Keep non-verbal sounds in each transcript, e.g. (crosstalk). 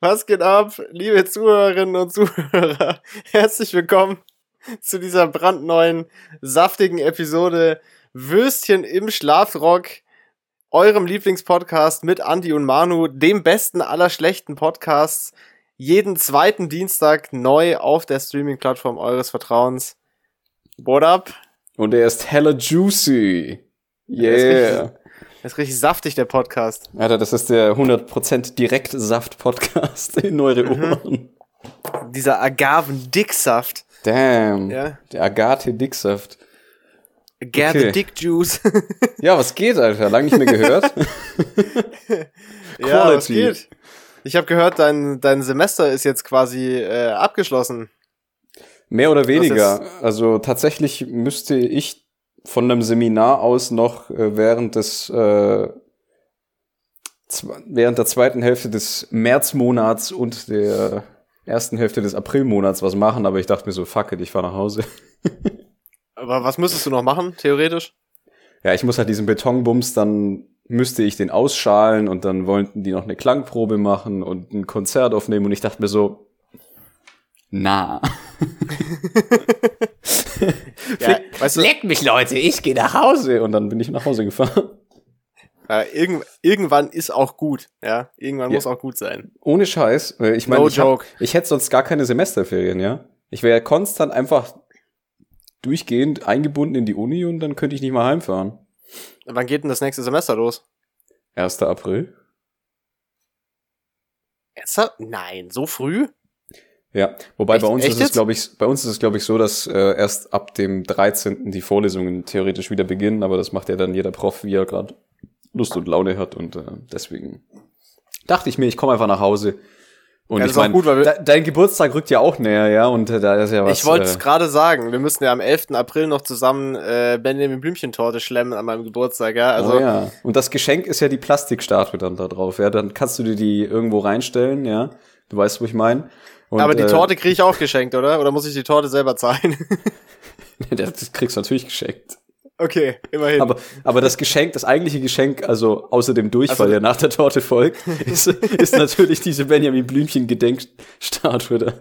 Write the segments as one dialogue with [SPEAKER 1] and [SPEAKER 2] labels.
[SPEAKER 1] Was geht ab, liebe Zuhörerinnen und Zuhörer? Herzlich willkommen zu dieser brandneuen, saftigen Episode Würstchen im Schlafrock, eurem Lieblingspodcast mit Andy und Manu, dem besten aller schlechten Podcasts, jeden zweiten Dienstag neu auf der Streaming-Plattform eures Vertrauens. What up?
[SPEAKER 2] Und er ist hella juicy.
[SPEAKER 1] Yeah. Das ist richtig saftig, der Podcast.
[SPEAKER 2] Alter, das ist der 100% Direktsaft-Podcast (laughs) in eure mhm. Ohren.
[SPEAKER 1] Mhm. Dieser Agaven-Dicksaft.
[SPEAKER 2] Damn. Ja. Der Agate-Dicksaft.
[SPEAKER 1] Agate okay. Dick Juice.
[SPEAKER 2] ja, was geht, Alter? Lang nicht mehr gehört. (laughs)
[SPEAKER 1] ja, was geht? Ich habe gehört, dein, dein Semester ist jetzt quasi äh, abgeschlossen.
[SPEAKER 2] Mehr oder weniger. Also tatsächlich müsste ich von einem Seminar aus noch äh, während des äh, während der zweiten Hälfte des Märzmonats und der ersten Hälfte des Aprilmonats was machen, aber ich dachte mir so, fuck it, ich fahr nach Hause. (laughs)
[SPEAKER 1] aber was müsstest du noch machen, theoretisch?
[SPEAKER 2] Ja, ich muss halt diesen Betonbums, dann müsste ich den ausschalen und dann wollten die noch eine Klangprobe machen und ein Konzert aufnehmen und ich dachte mir so, na. (laughs) ja, (laughs) weißt du, Leck mich, Leute, ich gehe nach Hause. Und dann bin ich nach Hause gefahren.
[SPEAKER 1] Ja, (laughs) irgend, irgendwann ist auch gut, ja. Irgendwann ja. muss auch gut sein.
[SPEAKER 2] Ohne Scheiß. Ich meine, no ich, hab, ich hätte sonst gar keine Semesterferien, ja. Ich wäre konstant einfach durchgehend eingebunden in die Uni und dann könnte ich nicht mal heimfahren.
[SPEAKER 1] Wann geht denn das nächste Semester los?
[SPEAKER 2] 1. April.
[SPEAKER 1] 1. Nein, so früh?
[SPEAKER 2] Ja, wobei echt, bei uns ist es glaube ich bei uns ist es glaube ich so, dass äh, erst ab dem 13. die Vorlesungen theoretisch wieder beginnen, aber das macht ja dann jeder Prof, wie er gerade Lust und Laune hat und äh, deswegen dachte ich mir, ich komme einfach nach Hause. Und ja, ich meine, de dein Geburtstag rückt ja auch näher, ja, und äh, da ist ja was.
[SPEAKER 1] Ich wollte es äh, gerade sagen, wir müssen ja am 11. April noch zusammen äh, Benjamin Blümchentorte schlemmen an meinem Geburtstag, ja. Also
[SPEAKER 2] oh, ja. Und das Geschenk ist ja die Plastikstatue dann da drauf, ja. Dann kannst du dir die irgendwo reinstellen, ja. Du weißt, wo ich meine.
[SPEAKER 1] Und, Aber die äh, Torte kriege ich auch geschenkt, oder? Oder muss ich die Torte selber zahlen? (laughs)
[SPEAKER 2] das kriegst du natürlich geschenkt.
[SPEAKER 1] Okay, immerhin.
[SPEAKER 2] Aber, aber das Geschenk, das eigentliche Geschenk, also außer dem Durchfall, also, der nach der Torte folgt, (laughs) ist, ist natürlich diese Benjamin Blümchen Gedenkstatue da.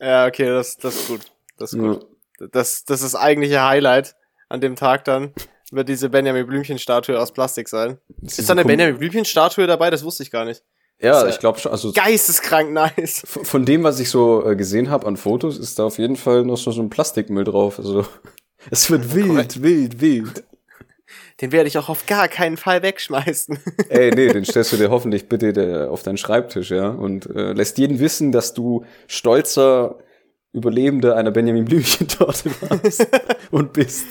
[SPEAKER 1] Ja, okay, das, das ist gut. Das ist gut. Ja. Das, das ist das eigentliche Highlight an dem Tag dann. Wird diese Benjamin Blümchen Statue aus Plastik sein. Ist, ist da eine Benjamin Blümchen Statue dabei? Das wusste ich gar nicht.
[SPEAKER 2] Ja, ich glaube schon. Also
[SPEAKER 1] geisteskrank nice.
[SPEAKER 2] Von dem, was ich so äh, gesehen habe an Fotos, ist da auf jeden Fall noch so, so ein Plastikmüll drauf. Also (laughs) es wird (laughs) wild, Correct. wild, wild.
[SPEAKER 1] Den werde ich auch auf gar keinen Fall wegschmeißen. (laughs)
[SPEAKER 2] Ey, nee, den stellst du dir hoffentlich bitte auf deinen Schreibtisch, ja, und äh, lässt jeden wissen, dass du stolzer Überlebender einer Benjamin Blümchen-Torte warst und bist.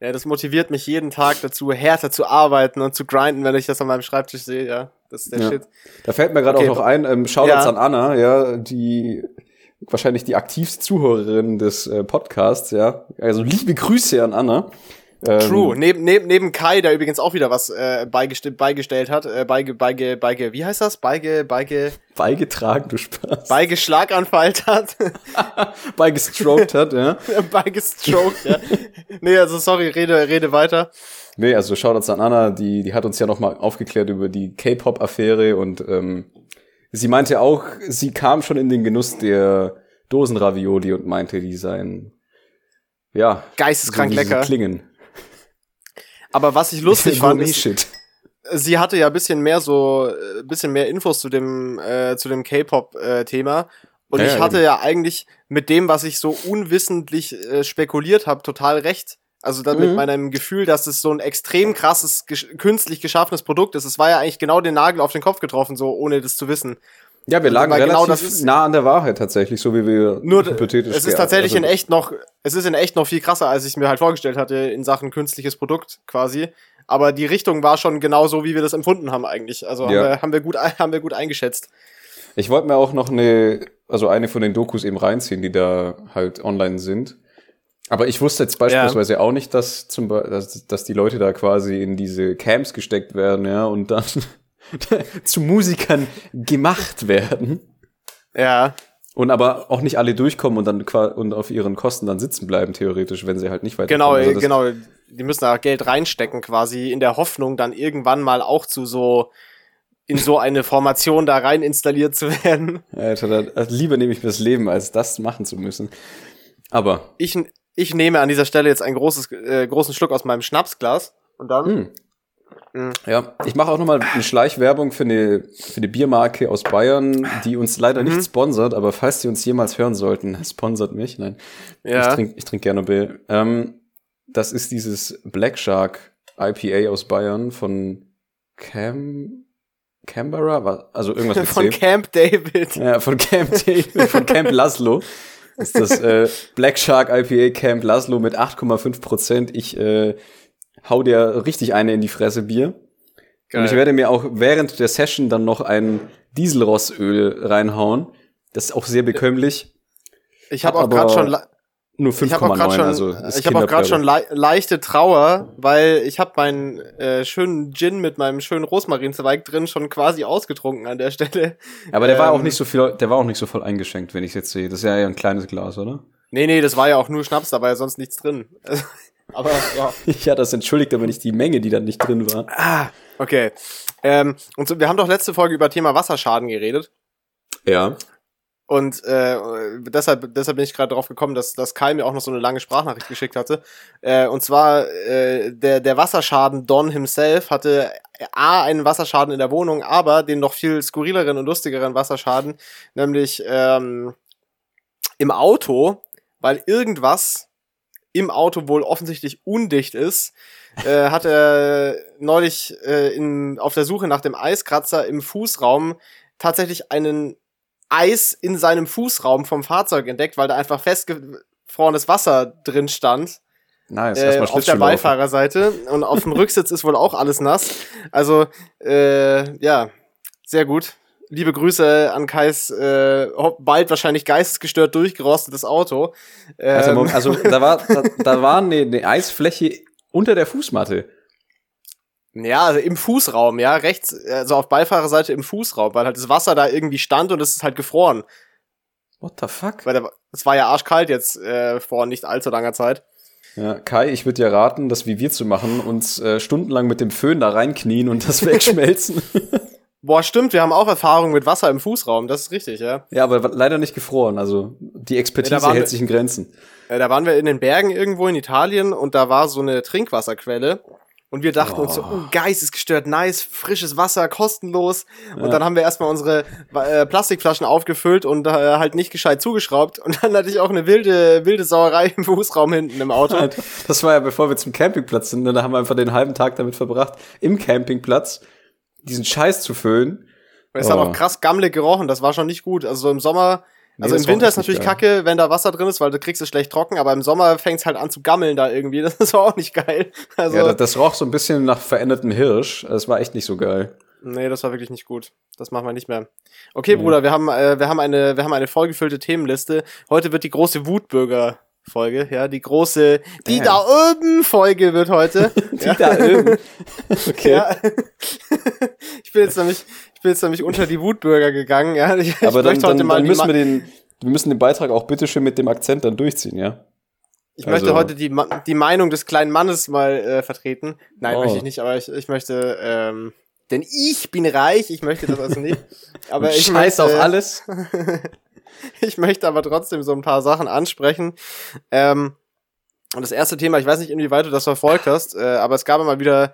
[SPEAKER 1] Ja, das motiviert mich jeden Tag dazu, härter zu arbeiten und zu grinden, wenn ich das an meinem Schreibtisch sehe, ja. Das ist der ja. Shit.
[SPEAKER 2] Da fällt mir gerade okay. auch noch ein, ähm, Shoutouts ja. an Anna, ja, die wahrscheinlich die aktivste Zuhörerin des äh, Podcasts, ja. Also liebe Grüße an Anna.
[SPEAKER 1] Ähm, True. Neben, neben, neben Kai, der übrigens auch wieder was äh, beigest beigestellt hat, äh, beige, beige, beige, wie heißt das? Beige, beige.
[SPEAKER 2] Beigetragen, du Spaß.
[SPEAKER 1] Beigeschlaganfallt hat. (laughs)
[SPEAKER 2] Beigestroked hat, ja. (laughs)
[SPEAKER 1] Beigestroked, ja. Nee, also sorry, rede, rede weiter.
[SPEAKER 2] Nee, also Shoutouts an Anna, die, die hat uns ja nochmal aufgeklärt über die K-Pop-Affäre und ähm, sie meinte auch, sie kam schon in den Genuss der Dosenravioli und meinte, die seien ja
[SPEAKER 1] geisteskrank so, lecker.
[SPEAKER 2] klingen.
[SPEAKER 1] Aber was ich lustig (laughs) fand, ist, sie hatte ja bisschen mehr so, äh, bisschen mehr Infos zu dem, äh, zu dem K-Pop-Thema. Äh, und ja, ich hatte ja, ja eigentlich mit dem, was ich so unwissentlich äh, spekuliert habe, total recht. Also da mit mhm. meinem Gefühl, dass es so ein extrem krasses, gesch künstlich geschaffenes Produkt ist. Es war ja eigentlich genau den Nagel auf den Kopf getroffen, so ohne das zu wissen.
[SPEAKER 2] Ja, wir lagen genau relativ genau nah an der Wahrheit tatsächlich, so wie wir
[SPEAKER 1] nur hypothetisch. Es ist tatsächlich also, in echt noch, es ist in echt noch viel krasser, als ich mir halt vorgestellt hatte in Sachen künstliches Produkt quasi. Aber die Richtung war schon genau so, wie wir das empfunden haben eigentlich. Also ja. haben, wir, haben wir gut, haben wir gut eingeschätzt.
[SPEAKER 2] Ich wollte mir auch noch eine, also eine von den Dokus eben reinziehen, die da halt online sind. Aber ich wusste jetzt beispielsweise ja. auch nicht, dass, zum, dass, dass die Leute da quasi in diese Camps gesteckt werden, ja, und dann (laughs) zu Musikern gemacht werden.
[SPEAKER 1] Ja.
[SPEAKER 2] Und aber auch nicht alle durchkommen und dann und auf ihren Kosten dann sitzen bleiben, theoretisch, wenn sie halt nicht weiter.
[SPEAKER 1] Genau, also genau. Die müssen da Geld reinstecken, quasi, in der Hoffnung, dann irgendwann mal auch zu so in so eine Formation da rein installiert zu werden.
[SPEAKER 2] Alter, da, also lieber nehme ich mir das Leben, als das machen zu müssen. Aber.
[SPEAKER 1] Ich, ich nehme an dieser Stelle jetzt einen großes, äh, großen Schluck aus meinem Schnapsglas und dann. Mm.
[SPEAKER 2] Mm. Ja, ich mache auch nochmal eine Schleichwerbung für eine, für eine Biermarke aus Bayern, die uns leider mhm. nicht sponsert, aber falls sie uns jemals hören sollten, sponsert mich. Nein, ja. ich trinke ich trink gerne Bier. Ähm, das ist dieses Black Shark IPA aus Bayern von Cam Canberra, also irgendwas mit
[SPEAKER 1] Von C. Camp David.
[SPEAKER 2] Ja, von Camp David, von Camp Laszlo. Das ist das äh, Black Shark IPA Camp Laszlo mit 8,5 Prozent. Ich äh, hau dir richtig eine in die Fresse Bier. Geil. Und ich werde mir auch während der Session dann noch ein Dieselrossöl reinhauen. Das ist auch sehr bekömmlich.
[SPEAKER 1] Ich habe auch gerade schon
[SPEAKER 2] nur 5,9, also
[SPEAKER 1] Ich habe auch gerade schon le leichte Trauer, weil ich habe meinen äh, schönen Gin mit meinem schönen Rosmarinzweig drin schon quasi ausgetrunken an der Stelle.
[SPEAKER 2] Aber der ähm, war auch ähm, nicht so viel, der war auch nicht so voll eingeschenkt, wenn ich jetzt sehe. Das ist ja ein kleines Glas, oder?
[SPEAKER 1] Nee, nee, das war ja auch nur Schnaps, da war ja sonst nichts drin. (laughs) Aber ja. (laughs)
[SPEAKER 2] ja, das entschuldigt aber nicht die Menge, die dann nicht drin war.
[SPEAKER 1] Ah, okay. Ähm, und so, wir haben doch letzte Folge über Thema Wasserschaden geredet.
[SPEAKER 2] Ja.
[SPEAKER 1] Und äh, deshalb, deshalb bin ich gerade drauf gekommen, dass, dass Kai mir auch noch so eine lange Sprachnachricht geschickt hatte. Äh, und zwar äh, der, der Wasserschaden Don himself hatte A, einen Wasserschaden in der Wohnung, aber den noch viel skurrileren und lustigeren Wasserschaden, nämlich ähm, im Auto, weil irgendwas im Auto wohl offensichtlich undicht ist, äh, hat er neulich äh, in, auf der Suche nach dem Eiskratzer im Fußraum tatsächlich einen Eis in seinem Fußraum vom Fahrzeug entdeckt, weil da einfach festgefrorenes Wasser drin stand. Nice, äh, auf der Beifahrerseite und auf dem (laughs) Rücksitz ist wohl auch alles nass. Also äh, ja, sehr gut. Liebe Grüße an Kais äh, bald wahrscheinlich geistesgestört durchgerostetes Auto.
[SPEAKER 2] Ähm. Also, also da war da, da (laughs) war eine, eine Eisfläche unter der Fußmatte.
[SPEAKER 1] Ja, also im Fußraum, ja, rechts, also auf Beifahrerseite im Fußraum, weil halt das Wasser da irgendwie stand und es ist halt gefroren.
[SPEAKER 2] What the fuck?
[SPEAKER 1] Weil es war ja arschkalt jetzt äh, vor nicht allzu langer Zeit.
[SPEAKER 2] Ja, Kai, ich würde dir raten, das wie wir zu machen, uns äh, stundenlang mit dem Föhn da reinknien und das (laughs) wegschmelzen.
[SPEAKER 1] Boah, stimmt, wir haben auch Erfahrung mit Wasser im Fußraum, das ist richtig, ja.
[SPEAKER 2] Ja, aber leider nicht gefroren, also die Expertise ja, hält sich in Grenzen.
[SPEAKER 1] Äh, da waren wir in den Bergen irgendwo in Italien und da war so eine Trinkwasserquelle und wir dachten oh. uns so, oh, geistesgestört, nice, frisches Wasser, kostenlos. Und ja. dann haben wir erstmal unsere äh, Plastikflaschen aufgefüllt und äh, halt nicht gescheit zugeschraubt. Und dann hatte ich auch eine wilde, wilde Sauerei im Fußraum hinten im Auto.
[SPEAKER 2] Das war ja bevor wir zum Campingplatz sind. Und da haben wir einfach den halben Tag damit verbracht, im Campingplatz diesen Scheiß zu füllen.
[SPEAKER 1] es oh. hat auch krass gammelig gerochen, das war schon nicht gut. Also so im Sommer Nee, also im Winter ist natürlich geil. kacke, wenn da Wasser drin ist, weil du kriegst es schlecht trocken, aber im Sommer fängt es halt an zu gammeln da irgendwie. (laughs) Das ist auch nicht geil.
[SPEAKER 2] Also, ja, das, das roch so ein bisschen nach verändertem Hirsch. Das war echt nicht so geil.
[SPEAKER 1] Nee, das war wirklich nicht gut. Das machen wir nicht mehr. Okay, nee. Bruder, wir haben, äh, wir haben eine, wir haben eine vollgefüllte Themenliste. Heute wird die große Wutbürger Folge, ja, die große, die Damn. da oben Folge wird heute. (laughs)
[SPEAKER 2] die ja. da oben. (laughs) Okay. Ja.
[SPEAKER 1] ich bin jetzt nämlich, bin jetzt nämlich unter die Wutbürger gegangen, ja. Ich,
[SPEAKER 2] Aber ich dann, dann, dann, dann müssen wir den, wir müssen den Beitrag auch bitteschön mit dem Akzent dann durchziehen, ja.
[SPEAKER 1] Ich also. möchte heute die, die Meinung des kleinen Mannes mal äh, vertreten. Nein, oh. möchte ich nicht, aber ich, ich möchte, ähm, denn ich bin reich, ich möchte das also nicht. (laughs) Aber ich
[SPEAKER 2] scheiß auf alles. (laughs)
[SPEAKER 1] ich möchte aber trotzdem so ein paar Sachen ansprechen. Ähm, und das erste Thema, ich weiß nicht, inwieweit du das verfolgt hast, äh, aber es gab immer wieder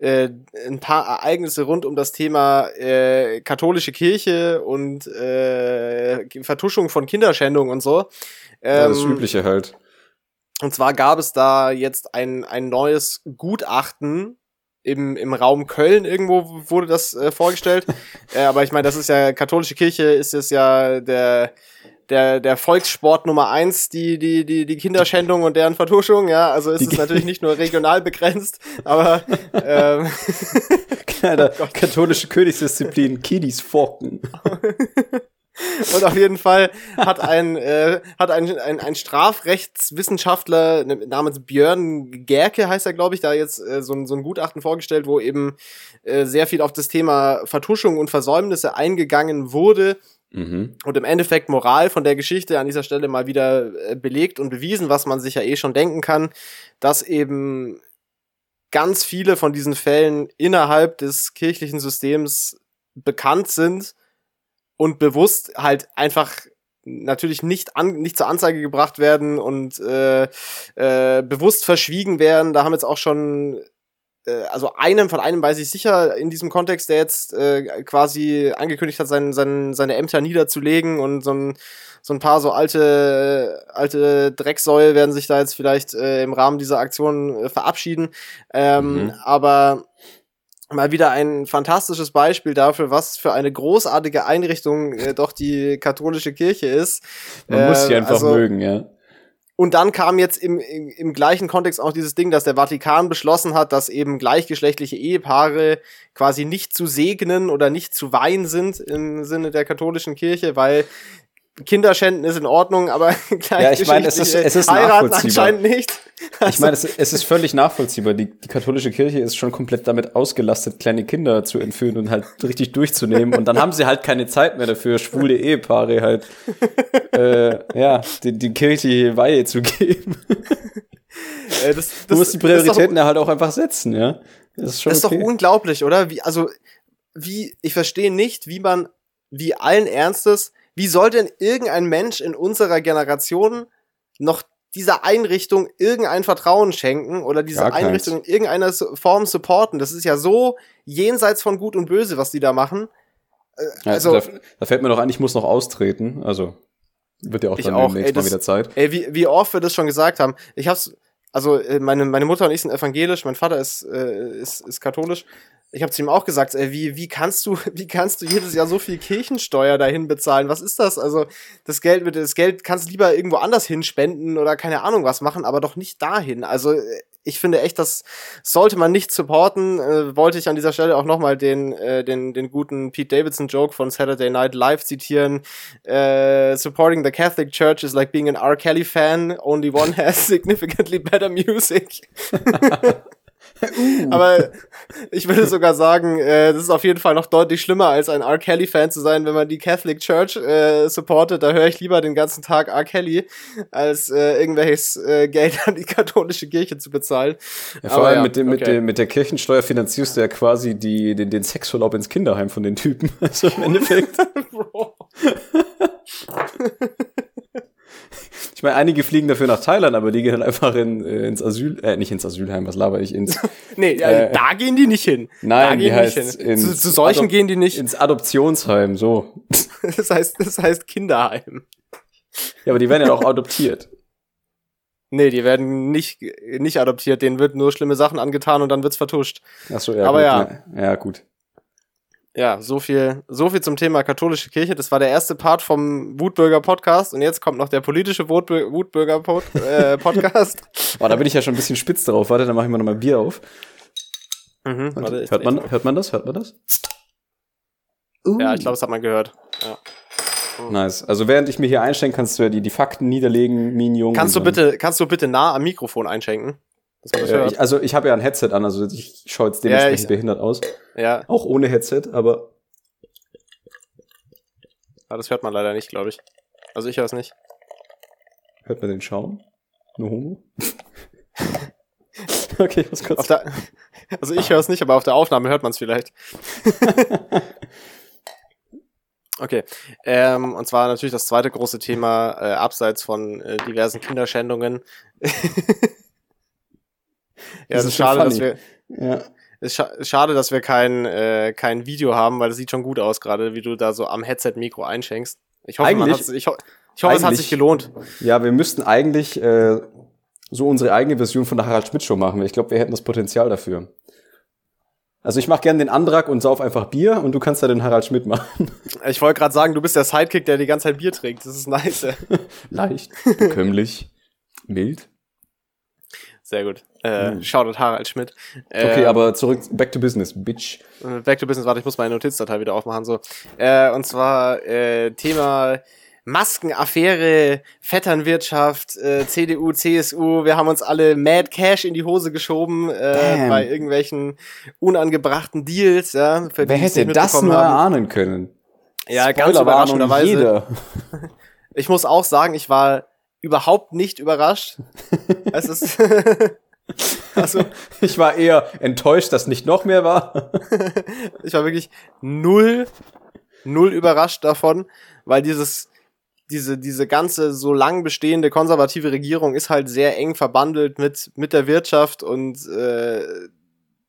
[SPEAKER 1] äh, ein paar Ereignisse rund um das Thema äh, katholische Kirche und äh, Vertuschung von Kinderschändung und so.
[SPEAKER 2] Ähm, ja, das ähm, Übliche halt.
[SPEAKER 1] Und zwar gab es da jetzt ein, ein neues Gutachten im, im Raum Köln irgendwo wurde das äh, vorgestellt. (laughs) äh, aber ich meine, das ist ja, katholische Kirche ist es ja der, der, der Volkssport Nummer eins, die, die, die, die Kinderschändung und deren Vertuschung, ja. Also ist die es natürlich nicht nur regional (laughs) begrenzt, aber ähm,
[SPEAKER 2] Kleiner (laughs) oh katholische Königsdisziplin, Kiddies forken. (laughs)
[SPEAKER 1] Und auf jeden Fall hat ein, äh, hat ein, ein, ein Strafrechtswissenschaftler namens Björn Gerke, heißt er, glaube ich, da jetzt äh, so, ein, so ein Gutachten vorgestellt, wo eben äh, sehr viel auf das Thema Vertuschung und Versäumnisse eingegangen wurde Mhm. Und im Endeffekt Moral von der Geschichte an dieser Stelle mal wieder äh, belegt und bewiesen, was man sich ja eh schon denken kann, dass eben ganz viele von diesen Fällen innerhalb des kirchlichen Systems bekannt sind und bewusst halt einfach natürlich nicht, an, nicht zur Anzeige gebracht werden und äh, äh, bewusst verschwiegen werden. Da haben jetzt auch schon also einem von einem weiß ich sicher in diesem Kontext, der jetzt äh, quasi angekündigt hat, sein, sein, seine Ämter niederzulegen und so ein, so ein paar so alte, alte Drecksäule werden sich da jetzt vielleicht äh, im Rahmen dieser Aktion äh, verabschieden. Ähm, mhm. Aber mal wieder ein fantastisches Beispiel dafür, was für eine großartige Einrichtung äh, doch die katholische Kirche ist.
[SPEAKER 2] Man äh, muss sie einfach also, mögen, ja.
[SPEAKER 1] Und dann kam jetzt im, im, im gleichen Kontext auch dieses Ding, dass der Vatikan beschlossen hat, dass eben gleichgeschlechtliche Ehepaare quasi nicht zu segnen oder nicht zu weihen sind im Sinne der katholischen Kirche, weil Kinderschänden ist in Ordnung, aber (laughs)
[SPEAKER 2] ja, ich meine, es ist, es ist heiraten
[SPEAKER 1] anscheinend nicht.
[SPEAKER 2] Also, ich meine, es, es, ist völlig nachvollziehbar. Die, die katholische Kirche ist schon komplett damit ausgelastet, kleine Kinder zu entführen und halt richtig durchzunehmen. Und dann haben sie halt keine Zeit mehr dafür, schwule Ehepaare halt, äh, ja, die, die kirchliche Weihe zu geben. Äh, das, das, du musst die Prioritäten ja halt auch einfach setzen, ja.
[SPEAKER 1] Das ist, schon das ist okay. doch unglaublich, oder? Wie, also, wie, ich verstehe nicht, wie man, wie allen Ernstes wie soll denn irgendein Mensch in unserer Generation noch dieser Einrichtung irgendein Vertrauen schenken oder diese Gar Einrichtung in irgendeiner Form supporten? Das ist ja so jenseits von Gut und Böse, was die da machen.
[SPEAKER 2] Äh, also, ja, da, da, fällt mir doch ein, ich muss noch austreten. Also wird ja auch dann auch, demnächst ey, das, mal wieder Zeit.
[SPEAKER 1] Ey, wie, wie oft wir das schon gesagt haben. Ich hab's, also äh, meine, meine Mutter und ich sind evangelisch, mein Vater ist, äh, ist, ist katholisch ich habe zu ihm auch gesagt, ey, wie, wie kannst du, (laughs) wie kannst du jedes Jahr so viel Kirchensteuer dahin bezahlen? Was ist das? Also, das Geld mit, das Geld kannst du lieber irgendwo anders hinspenden oder keine Ahnung was machen, aber doch nicht dahin. Also, ich finde echt, das sollte man nicht supporten. Äh, wollte ich an dieser Stelle auch nochmal den, äh, den, den guten Pete Davidson Joke von Saturday Night Live zitieren. Äh, supporting the Catholic Church is like being an R. Kelly fan. Only one has (laughs) significantly better music. (laughs) Uh. Aber ich würde sogar sagen, äh, das ist auf jeden Fall noch deutlich schlimmer, als ein R. Kelly-Fan zu sein, wenn man die Catholic Church äh, supportet. Da höre ich lieber den ganzen Tag R. Kelly, als äh, irgendwelches äh, Geld an die katholische Kirche zu bezahlen.
[SPEAKER 2] Ja, vor Aber allem ja, mit, dem, okay. mit, dem, mit der Kirchensteuer finanzierst du ja quasi die, den, den Sexurlaub ins Kinderheim von den Typen. (laughs) Also im Endeffekt. (laughs) Bro. (laughs) Ich meine, einige fliegen dafür nach Thailand, aber die gehen dann einfach in, äh, ins Asyl, äh, nicht ins Asylheim, was laber ich, ins. (laughs)
[SPEAKER 1] nee, äh, da gehen die nicht hin.
[SPEAKER 2] Nein,
[SPEAKER 1] die
[SPEAKER 2] heißt
[SPEAKER 1] ins zu, zu solchen Adop gehen die nicht.
[SPEAKER 2] Ins Adoptionsheim, so. (laughs)
[SPEAKER 1] das heißt, das heißt Kinderheim.
[SPEAKER 2] Ja, aber die werden ja auch adoptiert. (laughs)
[SPEAKER 1] Nee, die werden nicht, nicht adoptiert, denen wird nur schlimme Sachen angetan und dann wird's vertuscht.
[SPEAKER 2] Ach so, ja.
[SPEAKER 1] Aber
[SPEAKER 2] gut,
[SPEAKER 1] ja.
[SPEAKER 2] Ne, ja, gut
[SPEAKER 1] ja, so viel, so viel zum Thema katholische Kirche. Das war der erste Part vom Wutbürger Podcast und jetzt kommt noch der politische Wutbürger Pod, äh, (laughs) Podcast.
[SPEAKER 2] Boah, da bin ich ja schon ein bisschen spitz drauf. Warte, dann mache ich mal nochmal Bier auf. Mhm, warte, hört, man, hört man das? Hört man das?
[SPEAKER 1] Uh. Ja, ich glaube, das hat man gehört. Ja.
[SPEAKER 2] Nice. Also während ich mir hier einschenke, kannst du ja die, die Fakten niederlegen, Minion.
[SPEAKER 1] Kannst du bitte, kannst du bitte nah am Mikrofon einschenken?
[SPEAKER 2] Äh, ich, also ich habe ja ein Headset an, also ich schaue jetzt dementsprechend ja, ich, behindert aus.
[SPEAKER 1] Ja.
[SPEAKER 2] Auch ohne Headset, aber.
[SPEAKER 1] Ah, das hört man leider nicht, glaube ich. Also ich höre es nicht.
[SPEAKER 2] Hört man den Schaum? Nur Homo? (laughs) (laughs)
[SPEAKER 1] okay, ich muss kurz. Der, also ich höre es nicht, aber auf der Aufnahme hört man es vielleicht. (laughs) okay. Ähm, und zwar natürlich das zweite große Thema, äh, abseits von äh, diversen Kinderschändungen. Ja, das, ist schade, dass wir. Ja. Es ist schade, dass wir kein, äh, kein Video haben, weil das sieht schon gut aus, gerade wie du da so am Headset-Mikro einschenkst. Ich hoffe, hat's, ich, ho ich hoffe es hat sich gelohnt.
[SPEAKER 2] Ja, wir müssten eigentlich äh, so unsere eigene Version von der Harald Schmidt Show machen. Ich glaube, wir hätten das Potenzial dafür. Also ich mache gerne den Antrag und sauf einfach Bier und du kannst da den Harald Schmidt machen.
[SPEAKER 1] Ich wollte gerade sagen, du bist der Sidekick, der die ganze Zeit Bier trinkt. Das ist nice. (laughs)
[SPEAKER 2] Leicht, bekömmlich, mild.
[SPEAKER 1] Sehr gut. Äh, mhm. Shoutout Harald Schmidt.
[SPEAKER 2] okay, ähm, aber zurück, back to business, bitch.
[SPEAKER 1] Äh, back to business, warte, ich muss meine Notizdatei wieder aufmachen, so. Äh, und zwar, äh, Thema Maskenaffäre, Vetternwirtschaft, äh, CDU, CSU, wir haben uns alle Mad Cash in die Hose geschoben äh, bei irgendwelchen unangebrachten Deals, ja.
[SPEAKER 2] Wer hätte das nur erahnen können?
[SPEAKER 1] Ja, ganz überraschenderweise. (laughs) Ich muss auch sagen, ich war überhaupt nicht überrascht. (laughs) es ist (laughs)
[SPEAKER 2] Also, ich war eher enttäuscht, dass nicht noch mehr war. (laughs)
[SPEAKER 1] ich war wirklich null, null überrascht davon, weil dieses, diese, diese ganze so lang bestehende konservative Regierung ist halt sehr eng verbandelt mit, mit der Wirtschaft und äh,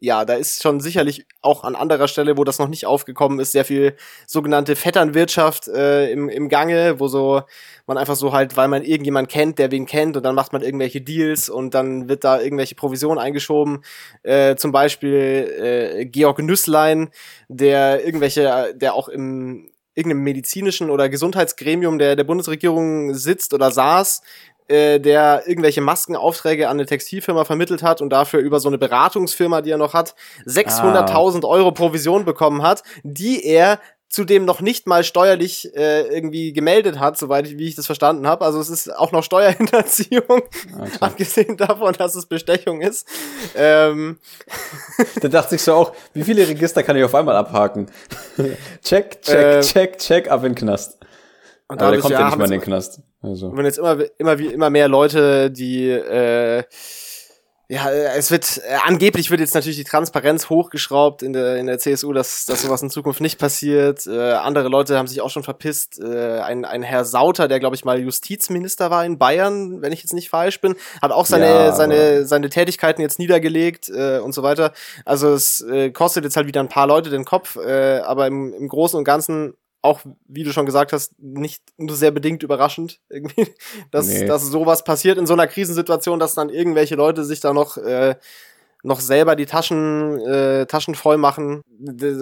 [SPEAKER 1] ja, da ist schon sicherlich auch an anderer Stelle, wo das noch nicht aufgekommen ist, sehr viel sogenannte Vetternwirtschaft äh, im, im Gange, wo so man einfach so halt, weil man irgendjemand kennt, der wen kennt und dann macht man irgendwelche Deals und dann wird da irgendwelche Provisionen eingeschoben. Äh, zum Beispiel äh, Georg Nüsslein, der irgendwelche, der auch im irgendeinem medizinischen oder Gesundheitsgremium der, der Bundesregierung sitzt oder saß, äh, der irgendwelche Maskenaufträge an eine Textilfirma vermittelt hat und dafür über so eine Beratungsfirma, die er noch hat, 600.000 ah. Euro Provision bekommen hat, die er zudem noch nicht mal steuerlich äh, irgendwie gemeldet hat, soweit ich, wie ich das verstanden habe. Also es ist auch noch Steuerhinterziehung, okay. abgesehen davon, dass es Bestechung ist. Ähm.
[SPEAKER 2] da dachte ich so auch, wie viele Register kann ich auf einmal abhaken? (laughs) check, check, äh, check, check, ab in den Knast. Und Aber der kommt ja, ja nicht mal in den Knast.
[SPEAKER 1] Also. Wenn jetzt immer, immer, wie, immer mehr Leute, die äh, ja, es wird, äh, angeblich wird jetzt natürlich die Transparenz hochgeschraubt in der, in der CSU, dass, dass sowas in Zukunft nicht passiert. Äh, andere Leute haben sich auch schon verpisst. Äh, ein, ein Herr Sauter, der, glaube ich, mal Justizminister war in Bayern, wenn ich jetzt nicht falsch bin, hat auch seine, ja, seine, seine Tätigkeiten jetzt niedergelegt äh, und so weiter. Also es äh, kostet jetzt halt wieder ein paar Leute den Kopf, äh, aber im, im Großen und Ganzen auch, wie du schon gesagt hast, nicht nur sehr bedingt überraschend, (laughs) irgendwie, dass, nee. dass sowas passiert in so einer Krisensituation, dass dann irgendwelche Leute sich da noch, äh, noch selber die Taschen, äh, Taschen voll machen.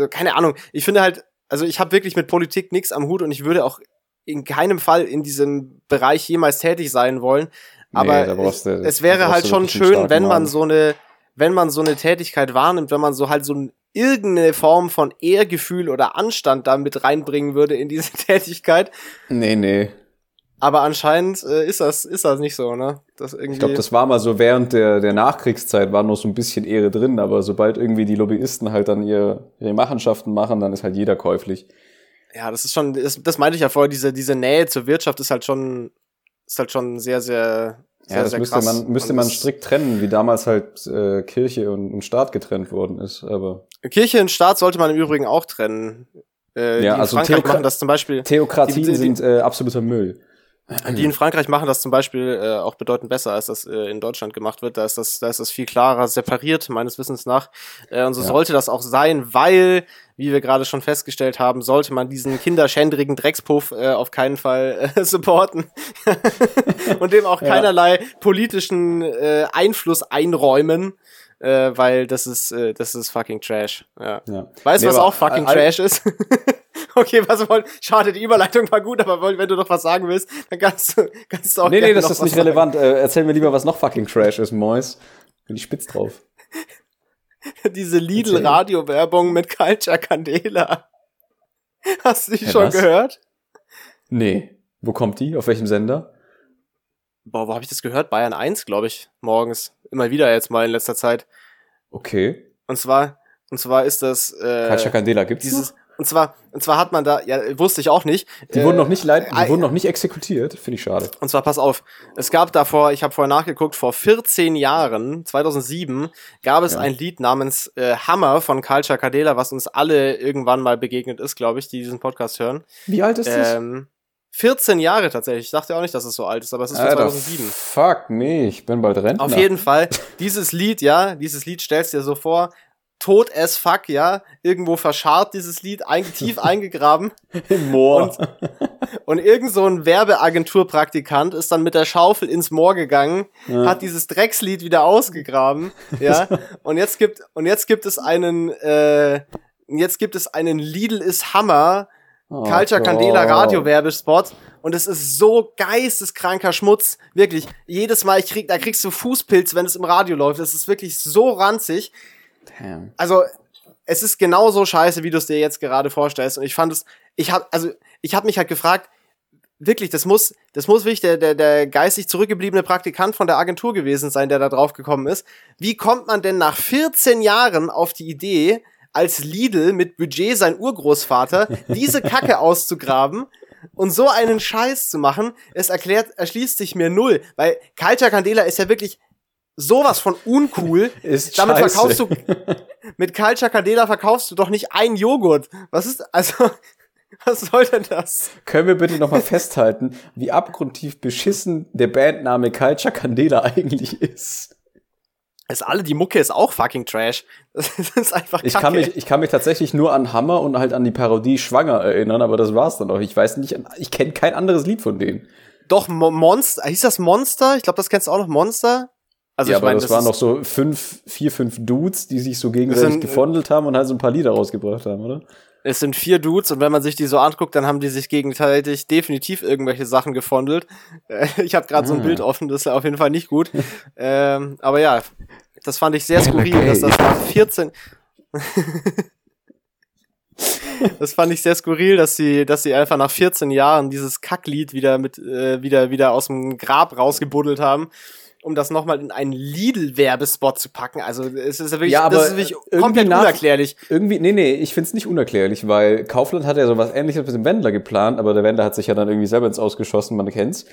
[SPEAKER 1] Keine Ahnung. Ich finde halt, also ich habe wirklich mit Politik nichts am Hut und ich würde auch in keinem Fall in diesem Bereich jemals tätig sein wollen. Aber nee, es, du, es wäre halt schon schön, wenn man so eine, wenn man so eine Tätigkeit wahrnimmt, wenn man so halt so ein irgendeine Form von Ehrgefühl oder Anstand da mit reinbringen würde in diese (laughs) Tätigkeit.
[SPEAKER 2] Nee, nee.
[SPEAKER 1] Aber anscheinend äh, ist das ist das nicht so, ne?
[SPEAKER 2] Das irgendwie ich glaube, das war mal so während der, der Nachkriegszeit war noch so ein bisschen Ehre drin, aber sobald irgendwie die Lobbyisten halt dann ihre, ihre Machenschaften machen, dann ist halt jeder käuflich.
[SPEAKER 1] Ja, das ist schon, das, das meinte ich ja vorher, diese, diese Nähe zur Wirtschaft ist halt schon, ist halt schon sehr, sehr
[SPEAKER 2] sehr, ja, das müsste krass. man müsste man strikt trennen, wie damals halt äh, Kirche und, und Staat getrennt worden ist. Aber
[SPEAKER 1] Kirche und Staat sollte man im Übrigen auch trennen.
[SPEAKER 2] Äh, ja, also Frankreich Theokra machen das zum Beispiel. Theokratien die, die, sind äh, absoluter Müll.
[SPEAKER 1] Die in Frankreich machen das zum Beispiel äh, auch bedeutend besser, als das äh, in Deutschland gemacht wird. Da ist das, da ist das viel klarer separiert, meines Wissens nach. Äh, und so ja. sollte das auch sein, weil, wie wir gerade schon festgestellt haben, sollte man diesen kinderschändrigen Dreckspuff äh, auf keinen Fall äh, (laughs) supporten (laughs) und dem auch keinerlei ja. politischen äh, Einfluss einräumen. Äh, weil das ist, äh, das ist fucking Trash. Ja. ja. Weißt du, nee, was auch fucking Trash ist? (laughs) Okay, was wollen. Schade, die Überleitung war gut, aber wenn du noch was sagen willst, dann kannst du, kannst du auch.
[SPEAKER 2] Nee, nee, das ist nicht relevant. Äh, erzähl mir lieber, was noch fucking Trash ist, Mois. Bin ich spitz drauf. (laughs)
[SPEAKER 1] Diese Lidl-Radio-Werbung mit Culture Candela. Hast du die ja, schon was? gehört?
[SPEAKER 2] Nee. Wo kommt die? Auf welchem Sender?
[SPEAKER 1] Boah, wo habe ich das gehört? Bayern 1, glaube ich, morgens. Immer wieder jetzt mal in letzter Zeit.
[SPEAKER 2] Okay.
[SPEAKER 1] Und zwar, und zwar ist das.
[SPEAKER 2] Äh, Culture Candela gibt's dieses, noch?
[SPEAKER 1] Und zwar, und zwar hat man da, ja, wusste ich auch nicht.
[SPEAKER 2] Die äh, wurden noch nicht leid, die äh, wurden noch nicht exekutiert, finde ich schade.
[SPEAKER 1] Und zwar, pass auf, es gab davor, ich habe vorher nachgeguckt, vor 14 Jahren, 2007, gab es ja. ein Lied namens äh, Hammer von Culture Cadela, was uns alle irgendwann mal begegnet ist, glaube ich, die diesen Podcast hören.
[SPEAKER 2] Wie alt ist ähm, das?
[SPEAKER 1] 14 Jahre tatsächlich. Ich dachte auch nicht, dass es so alt ist, aber es ist von 2007.
[SPEAKER 2] Fuck me, ich bin bald Rentner.
[SPEAKER 1] Auf jeden Fall, dieses Lied, ja, dieses Lied stellst dir so vor, tot as fuck, ja, irgendwo verscharrt dieses Lied, ein, tief (laughs) eingegraben.
[SPEAKER 2] Im Moor.
[SPEAKER 1] Und, und irgend so ein Werbeagenturpraktikant ist dann mit der Schaufel ins Moor gegangen, ja. hat dieses Dreckslied wieder ausgegraben, (laughs) ja, und jetzt gibt, und jetzt gibt es einen, äh, jetzt gibt es einen Lidl ist Hammer, oh, Culture Candela Radio-Werbespot und es ist so geisteskranker Schmutz, wirklich. Jedes Mal, ich krieg, da kriegst du Fußpilz, wenn es im Radio läuft. Es ist wirklich so ranzig. Damn. Also, es ist genauso scheiße, wie du es dir jetzt gerade vorstellst. Und ich fand es, ich hab, also, ich habe mich halt gefragt, wirklich, das muss, das muss wirklich der, der, der geistig zurückgebliebene Praktikant von der Agentur gewesen sein, der da drauf gekommen ist. Wie kommt man denn nach 14 Jahren auf die Idee, als Lidl mit Budget sein Urgroßvater (laughs) diese Kacke auszugraben und so einen Scheiß zu machen? Es erklärt, erschließt sich mir null, weil Culture Candela ist ja wirklich sowas von uncool. (laughs) Ist Damit scheiße. verkaufst du, mit Culture Candela verkaufst du doch nicht einen Joghurt. Was ist, also, (laughs) was soll denn das?
[SPEAKER 2] Können wir bitte nochmal festhalten, wie abgrundtief beschissen der Bandname Culture Candela eigentlich ist?
[SPEAKER 1] ist alle, die Mucke ist auch fucking Trash. (laughs) Das ist einfach
[SPEAKER 2] ich kann mich Ich kann mich tatsächlich nur an Hammer und halt an die Parodie Schwanger erinnern, aber das war's dann auch. Ich weiß nicht, ich kenne kein anderes Lied von denen.
[SPEAKER 1] Doch, Mo Monster, hieß das Monster? Ich glaube, das kennst du auch noch, Monster?
[SPEAKER 2] Also ja, ich aber mein, das, das waren noch so fünf, vier, fünf Dudes, die sich so gegenseitig sind, gefondelt haben und halt so ein paar Lieder rausgebracht haben, oder?
[SPEAKER 1] Es sind vier Dudes und wenn man sich die so anguckt, dann haben die sich gegenseitig definitiv irgendwelche Sachen gefondelt. (laughs) Ich habe gerade ah. so ein ah. Bild offen, das ist auf jeden Fall nicht gut. (laughs) ähm, aber ja, das fand ich sehr skurril, okay. dass das nach 14 (laughs) das fand ich sehr skurril, dass sie, dass sie einfach nach 14 Jahren dieses Kacklied wieder mit, äh, wieder, wieder aus dem Grab rausgebuddelt haben um das nochmal in einen Lidl-Werbespot zu packen. Also es ist ja wirklich,
[SPEAKER 2] ja, aber
[SPEAKER 1] das ist wirklich komplett nach, unerklärlich.
[SPEAKER 2] Irgendwie, nee, nee, ich find's nicht unerklärlich, weil Kaufland hat ja sowas ähnliches mit dem Wendler geplant, aber der Wendler hat sich ja dann irgendwie selber ins Ausgeschossen, man kennt's.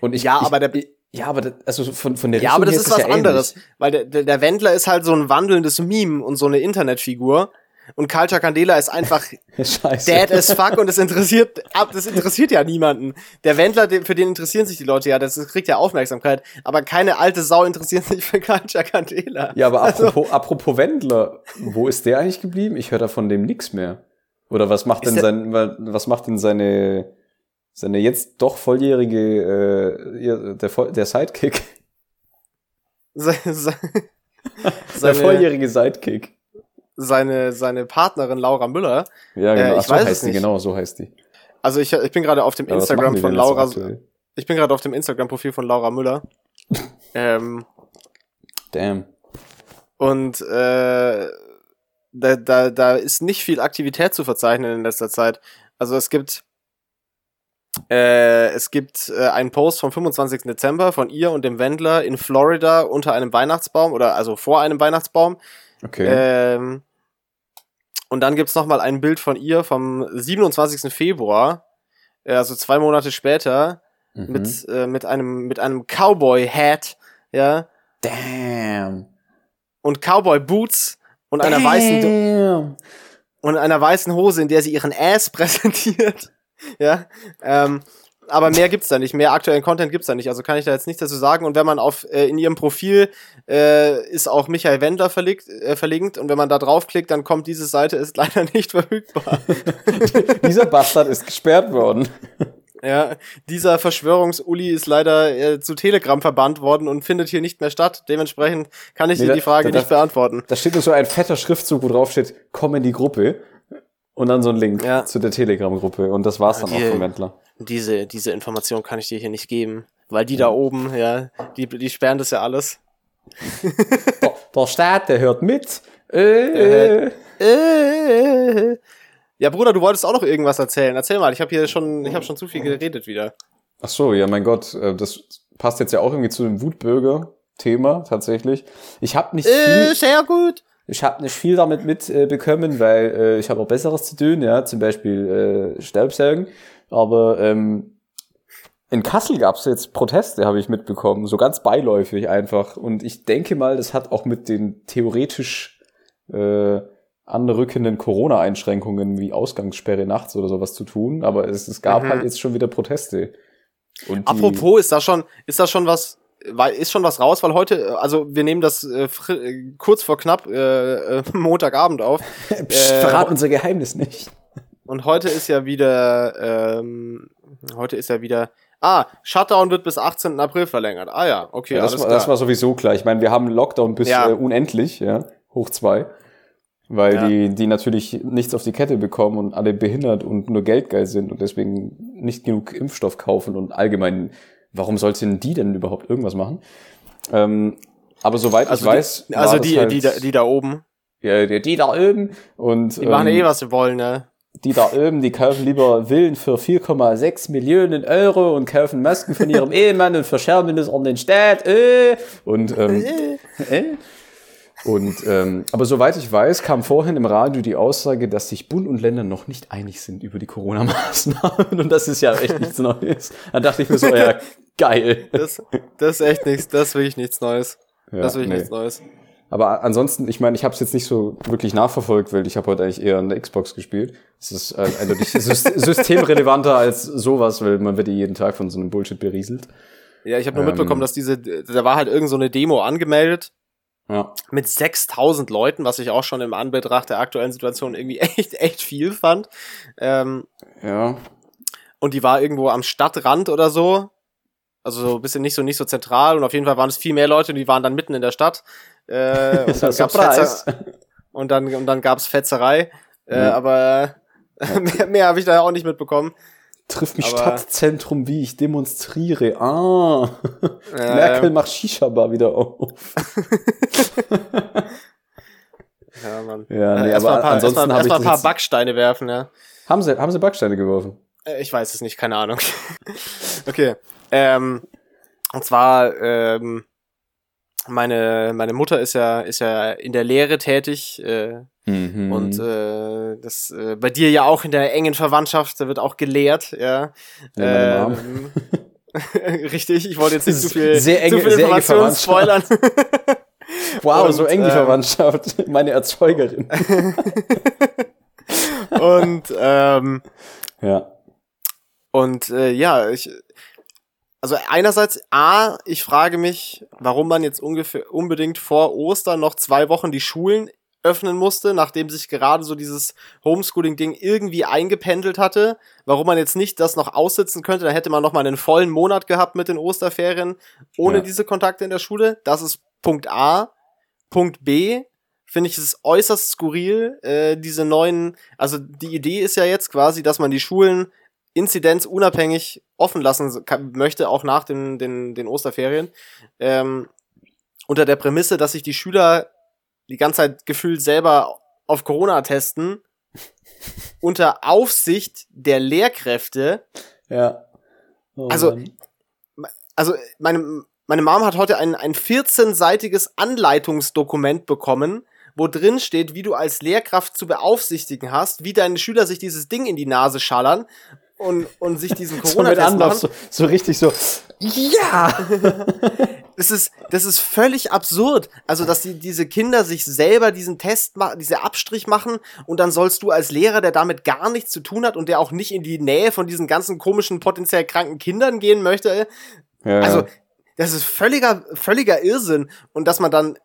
[SPEAKER 1] Und ich, ja,
[SPEAKER 2] ich,
[SPEAKER 1] aber der,
[SPEAKER 2] ja, aber das, also von, von der
[SPEAKER 1] Ja, aber das ist, ist was ja anderes, weil der, der, der Wendler ist halt so ein wandelndes Meme und so eine Internetfigur. Und Culture Candela ist einfach (laughs) Scheiße. dead as fuck und das interessiert, das interessiert ja niemanden. Der Wendler, für den interessieren sich die Leute ja, das kriegt ja Aufmerksamkeit. Aber keine alte Sau interessiert sich für Culture Candela.
[SPEAKER 2] Ja, aber also, apropos, apropos Wendler, wo ist der eigentlich geblieben? Ich höre da von dem nix mehr. Oder was macht denn sein, was macht denn seine, seine jetzt doch volljährige, äh, der, der Sidekick?
[SPEAKER 1] Se, se,
[SPEAKER 2] der volljährige Sidekick
[SPEAKER 1] seine, seine Partnerin Laura Müller.
[SPEAKER 2] Ja, genau. Äh, ich so weiß heißt die, genau, so heißt die.
[SPEAKER 1] Also ich, ich bin gerade auf dem ja, Instagram von Laura. Ich bin gerade auf dem Instagram-Profil von Laura Müller. (laughs) ähm,
[SPEAKER 2] Damn.
[SPEAKER 1] Und äh, da, da, da ist nicht viel Aktivität zu verzeichnen in letzter Zeit. Also es gibt äh, es gibt äh, einen Post vom 25. Dezember von ihr und dem Wendler in Florida unter einem Weihnachtsbaum oder also vor einem Weihnachtsbaum.
[SPEAKER 2] Okay.
[SPEAKER 1] Ähm, und dann gibt's noch mal ein Bild von ihr vom 27. Februar, äh, also zwei Monate später, mhm. mit, äh, mit einem, mit einem Cowboy-Hat, ja.
[SPEAKER 2] Damn.
[SPEAKER 1] Und Cowboy-Boots und Damn. einer weißen und einer weißen Hose, in der sie ihren Ass (laughs) präsentiert. ja. Ähm, aber mehr gibt's da nicht, mehr aktuellen Content gibt's da nicht, also kann ich da jetzt nichts dazu sagen. Und wenn man auf äh, in ihrem Profil äh, ist auch Michael Wendler verlinkt, äh, verlinkt und wenn man da draufklickt, dann kommt diese Seite ist (laughs) leider nicht verfügbar. (laughs)
[SPEAKER 2] Dieser Bastard ist gesperrt worden.
[SPEAKER 1] Ja, dieser Verschwörungsuli ist leider äh, zu Telegram verbannt worden und findet hier nicht mehr statt. Dementsprechend kann ich nee, dir die Frage da, da, nicht beantworten.
[SPEAKER 2] Da steht nur so ein fetter Schriftzug, wo drauf steht, komm in die Gruppe. Und dann so ein Link ja. zu der Telegram-Gruppe. Und das war's dann die, auch vom Wendler
[SPEAKER 1] diese, diese Information kann ich dir hier nicht geben, weil die da oben, ja, die, die sperren das ja alles.
[SPEAKER 2] der, der Staat, der hört mit. Äh,
[SPEAKER 1] äh, ja, Bruder, du wolltest auch noch irgendwas erzählen. Erzähl mal, ich habe hier schon, ich habe schon zu viel geredet wieder.
[SPEAKER 2] Ach so, ja, mein Gott, äh, das passt jetzt ja auch irgendwie zu dem Wutbürger-Thema tatsächlich. Ich habe nicht
[SPEAKER 1] äh, viel, sehr gut.
[SPEAKER 2] Ich habe nicht viel damit mitbekommen, äh, weil ich habe auch Besseres zu tun, ja, zum Beispiel äh, Staubsaugen. Aber ähm, in Kassel gab es jetzt Proteste, habe ich mitbekommen, so ganz beiläufig einfach. Und ich denke mal, das hat auch mit den theoretisch äh, anrückenden Corona-Einschränkungen wie Ausgangssperre nachts oder sowas zu tun. Aber es, es gab mhm. halt jetzt schon wieder Proteste.
[SPEAKER 1] Und Apropos, ist da schon, ist da schon was, ist schon was raus, weil heute, also wir nehmen das äh, kurz vor knapp äh, äh, (laughs) Montagabend auf. (laughs)
[SPEAKER 2] Psst, äh, verrat unser Geheimnis nicht.
[SPEAKER 1] Und heute ist ja wieder, ähm, heute ist ja wieder, ah, Shutdown wird bis 18. April verlängert. Ah ja, okay,
[SPEAKER 2] ja, das, war, das war sowieso klar. Ich meine, wir haben Lockdown bis ja. äh, unendlich, ja, hoch zwei. Weil ja. die, die natürlich nichts auf die Kette bekommen und alle behindert und nur geldgeil sind und deswegen nicht genug Impfstoff kaufen und allgemein, warum sollten die denn überhaupt irgendwas machen? Ähm, aber soweit also ich die, weiß.
[SPEAKER 1] Also die, halt, die, da, die da oben.
[SPEAKER 2] Ja, die, die da oben. Und,
[SPEAKER 1] die machen ähm, eh, was sie wollen, ne?
[SPEAKER 2] Die da oben, die kaufen lieber Villen für 4,6 Millionen Euro und kaufen Masken von ihrem (laughs) Ehemann und verschärfen das an den Staat. Äh. Und, ähm, äh. und ähm, aber soweit ich weiß, kam vorhin im Radio die Aussage, dass sich Bund und Länder noch nicht einig sind über die Corona-Maßnahmen. Und das ist ja echt nichts Neues. Da dachte ich mir so, ja, (laughs) geil.
[SPEAKER 1] Das, das ist echt nichts, das ist wirklich nichts Neues. Ja, das will ich nee. nichts Neues.
[SPEAKER 2] Aber ansonsten, ich meine, ich habe es jetzt nicht so wirklich nachverfolgt, weil ich habe heute eigentlich eher eine Xbox gespielt. Es ist äh, eindeutig (laughs) systemrelevanter als sowas, weil man wird ja jeden Tag von so einem Bullshit berieselt.
[SPEAKER 1] Ja, ich habe nur ähm, mitbekommen, dass diese, da war halt irgend so eine Demo angemeldet. Ja. Mit 6000 Leuten, was ich auch schon im Anbetracht der aktuellen Situation irgendwie (laughs) echt, echt viel fand. Ähm,
[SPEAKER 2] ja.
[SPEAKER 1] Und die war irgendwo am Stadtrand oder so. Also so ein bisschen nicht so, nicht so zentral. Und auf jeden Fall waren es viel mehr Leute, die waren dann mitten in der Stadt. Äh, (laughs) und, dann gab's und dann und dann gab's Fetzerei. Äh, ja. Aber (laughs) mehr, mehr habe ich da auch nicht mitbekommen.
[SPEAKER 2] Triff mich aber Stadtzentrum, wie ich demonstriere. Ah, äh, (laughs) Merkel macht Shisha-Bar wieder auf.
[SPEAKER 1] ja, Mann. Ja, nee, äh, aber paar, ansonsten habe ich ein paar Backsteine werfen, ja.
[SPEAKER 2] Haben sie, haben sie Backsteine geworfen?
[SPEAKER 1] Äh, ich weiß es nicht, keine Ahnung. okay. Ähm, und zwar ähm, meine, meine Mutter ist ja, ist ja in der Lehre tätig äh, mhm. und äh, das äh, bei dir ja auch in der engen Verwandtschaft, da wird auch gelehrt, ja. ja ähm, (laughs) richtig, ich wollte jetzt nicht zu (laughs) viel,
[SPEAKER 2] sehr enge,
[SPEAKER 1] zu viel Informationen spoilern. (laughs)
[SPEAKER 2] wow, und, so eng die äh, Verwandtschaft, meine Erzeugerin.
[SPEAKER 1] und ähm,
[SPEAKER 2] ja.
[SPEAKER 1] Und äh, ja, ich, also einerseits, A, ich frage mich, warum man jetzt ungefähr unbedingt vor Ostern noch zwei Wochen die Schulen öffnen musste, nachdem sich gerade so dieses Homeschooling-Ding irgendwie eingependelt hatte. Warum man jetzt nicht das noch aussitzen könnte, da hätte man noch mal einen vollen Monat gehabt mit den Osterferien ohne ja. diese Kontakte in der Schule. Das ist Punkt A. Punkt B, finde ich es äußerst skurril, äh, diese neuen, also die Idee ist ja jetzt quasi, dass man die Schulen Inzidenz unabhängig offen lassen kann, möchte, auch nach den, den, den Osterferien. Ähm, unter der Prämisse, dass sich die Schüler die ganze Zeit gefühlt selber auf Corona testen, (laughs) unter Aufsicht der Lehrkräfte.
[SPEAKER 2] Ja.
[SPEAKER 1] Oh also, also meine, meine Mom hat heute ein, ein 14-seitiges Anleitungsdokument bekommen, wo drin steht, wie du als Lehrkraft zu beaufsichtigen hast, wie deine Schüler sich dieses Ding in die Nase schallern und, und sich diesen (laughs) Corona-Test
[SPEAKER 2] so machen. So, so richtig so, ja! (laughs)
[SPEAKER 1] das ist, das ist völlig absurd. Also, dass die, diese Kinder sich selber diesen Test machen, diese Abstrich machen und dann sollst du als Lehrer, der damit gar nichts zu tun hat und der auch nicht in die Nähe von diesen ganzen komischen, potenziell kranken Kindern gehen möchte. Ja, also, das ist völliger, völliger Irrsinn. Und dass man dann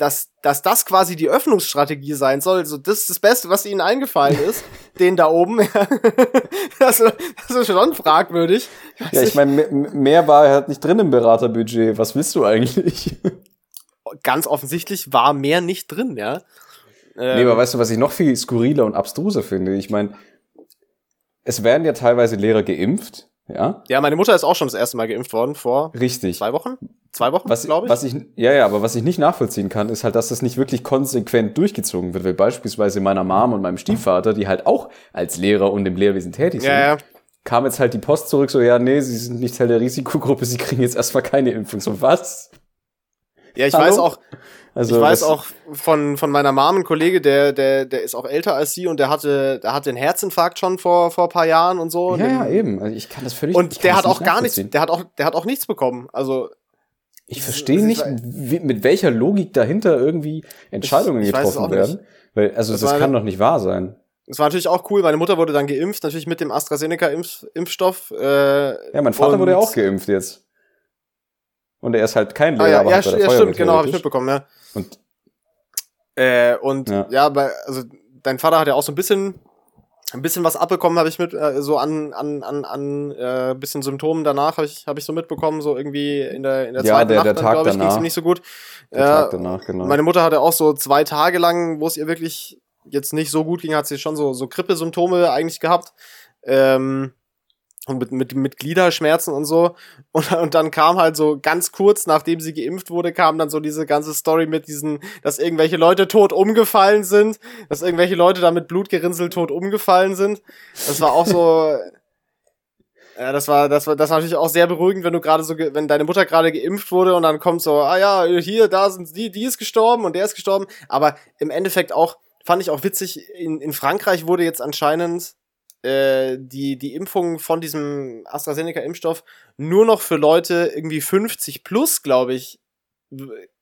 [SPEAKER 1] dass, dass das quasi die Öffnungsstrategie sein soll. So, das ist das Beste, was ihnen eingefallen (laughs) ist. den da oben. (laughs) das, das ist schon fragwürdig.
[SPEAKER 2] Ich ja, ich meine, mehr war halt nicht drin im Beraterbudget. Was willst du eigentlich?
[SPEAKER 1] Ganz offensichtlich war mehr nicht drin, ja.
[SPEAKER 2] Ähm, nee, aber weißt du, was ich noch viel skurriler und abstruser finde? Ich meine, es werden ja teilweise Lehrer geimpft, ja?
[SPEAKER 1] Ja, meine Mutter ist auch schon das erste Mal geimpft worden vor
[SPEAKER 2] Richtig.
[SPEAKER 1] zwei Wochen. Zwei Wochen,
[SPEAKER 2] glaube ich. Was ich. Ja, ja, aber was ich nicht nachvollziehen kann, ist halt, dass das nicht wirklich konsequent durchgezogen wird. Weil beispielsweise meiner Mom und meinem Stiefvater, die halt auch als Lehrer und im Lehrwesen tätig sind, ja, ja. kam jetzt halt die Post zurück, so, ja, nee, sie sind nicht Teil der Risikogruppe, sie kriegen jetzt erstmal keine Impfung. So, was?
[SPEAKER 1] Ja, ich Hallo? weiß auch, also ich weiß auch von, von meiner Mom, ein Kollege, der, der, der ist auch älter als sie und der hatte, der hatte einen Herzinfarkt schon vor, vor ein paar Jahren und so.
[SPEAKER 2] Ja, ja, eben. Also ich kann das völlig
[SPEAKER 1] Und der hat auch gar nichts, der hat auch, der hat auch nichts bekommen. Also.
[SPEAKER 2] Ich verstehe nicht, wie, mit welcher Logik dahinter irgendwie Entscheidungen ich, ich getroffen werden. Weil, also das, das kann doch nicht wahr sein.
[SPEAKER 1] Es war natürlich auch cool. Meine Mutter wurde dann geimpft, natürlich mit dem AstraZeneca-Impfstoff.
[SPEAKER 2] Äh, ja, mein Vater wurde ja auch geimpft jetzt. Und er ist halt kein Lehrer. Ah,
[SPEAKER 1] ja, ja, ja stimmt, genau, habe ich mitbekommen, ja.
[SPEAKER 2] Und,
[SPEAKER 1] äh, und ja, ja bei, also dein Vater hat ja auch so ein bisschen ein bisschen was abbekommen habe ich mit äh, so an an an an äh, bisschen Symptomen danach habe ich habe ich so mitbekommen so irgendwie in der in der
[SPEAKER 2] ja, zweiten der, Nacht
[SPEAKER 1] glaube ich ging's ihm nicht so gut
[SPEAKER 2] der ja, Tag danach, genau.
[SPEAKER 1] meine Mutter hatte auch so zwei Tage lang wo es ihr wirklich jetzt nicht so gut ging hat sie schon so so Grippesymptome eigentlich gehabt ähm, und mit, mit, mit Gliederschmerzen und so. Und, und dann kam halt so ganz kurz, nachdem sie geimpft wurde, kam dann so diese ganze Story mit diesen, dass irgendwelche Leute tot umgefallen sind, dass irgendwelche Leute da mit Blutgerinnsel tot umgefallen sind. Das war auch so. (laughs) Ja, das war, das war, das war natürlich auch sehr beruhigend, wenn du gerade so, wenn deine Mutter gerade geimpft wurde und dann kommt so, ah ja, hier, da sind die, die ist gestorben und der ist gestorben. Aber im Endeffekt auch, fand ich auch witzig, in, in Frankreich wurde jetzt anscheinend äh, die, die Impfung von diesem AstraZeneca-Impfstoff nur noch für Leute irgendwie 50 plus, glaube ich,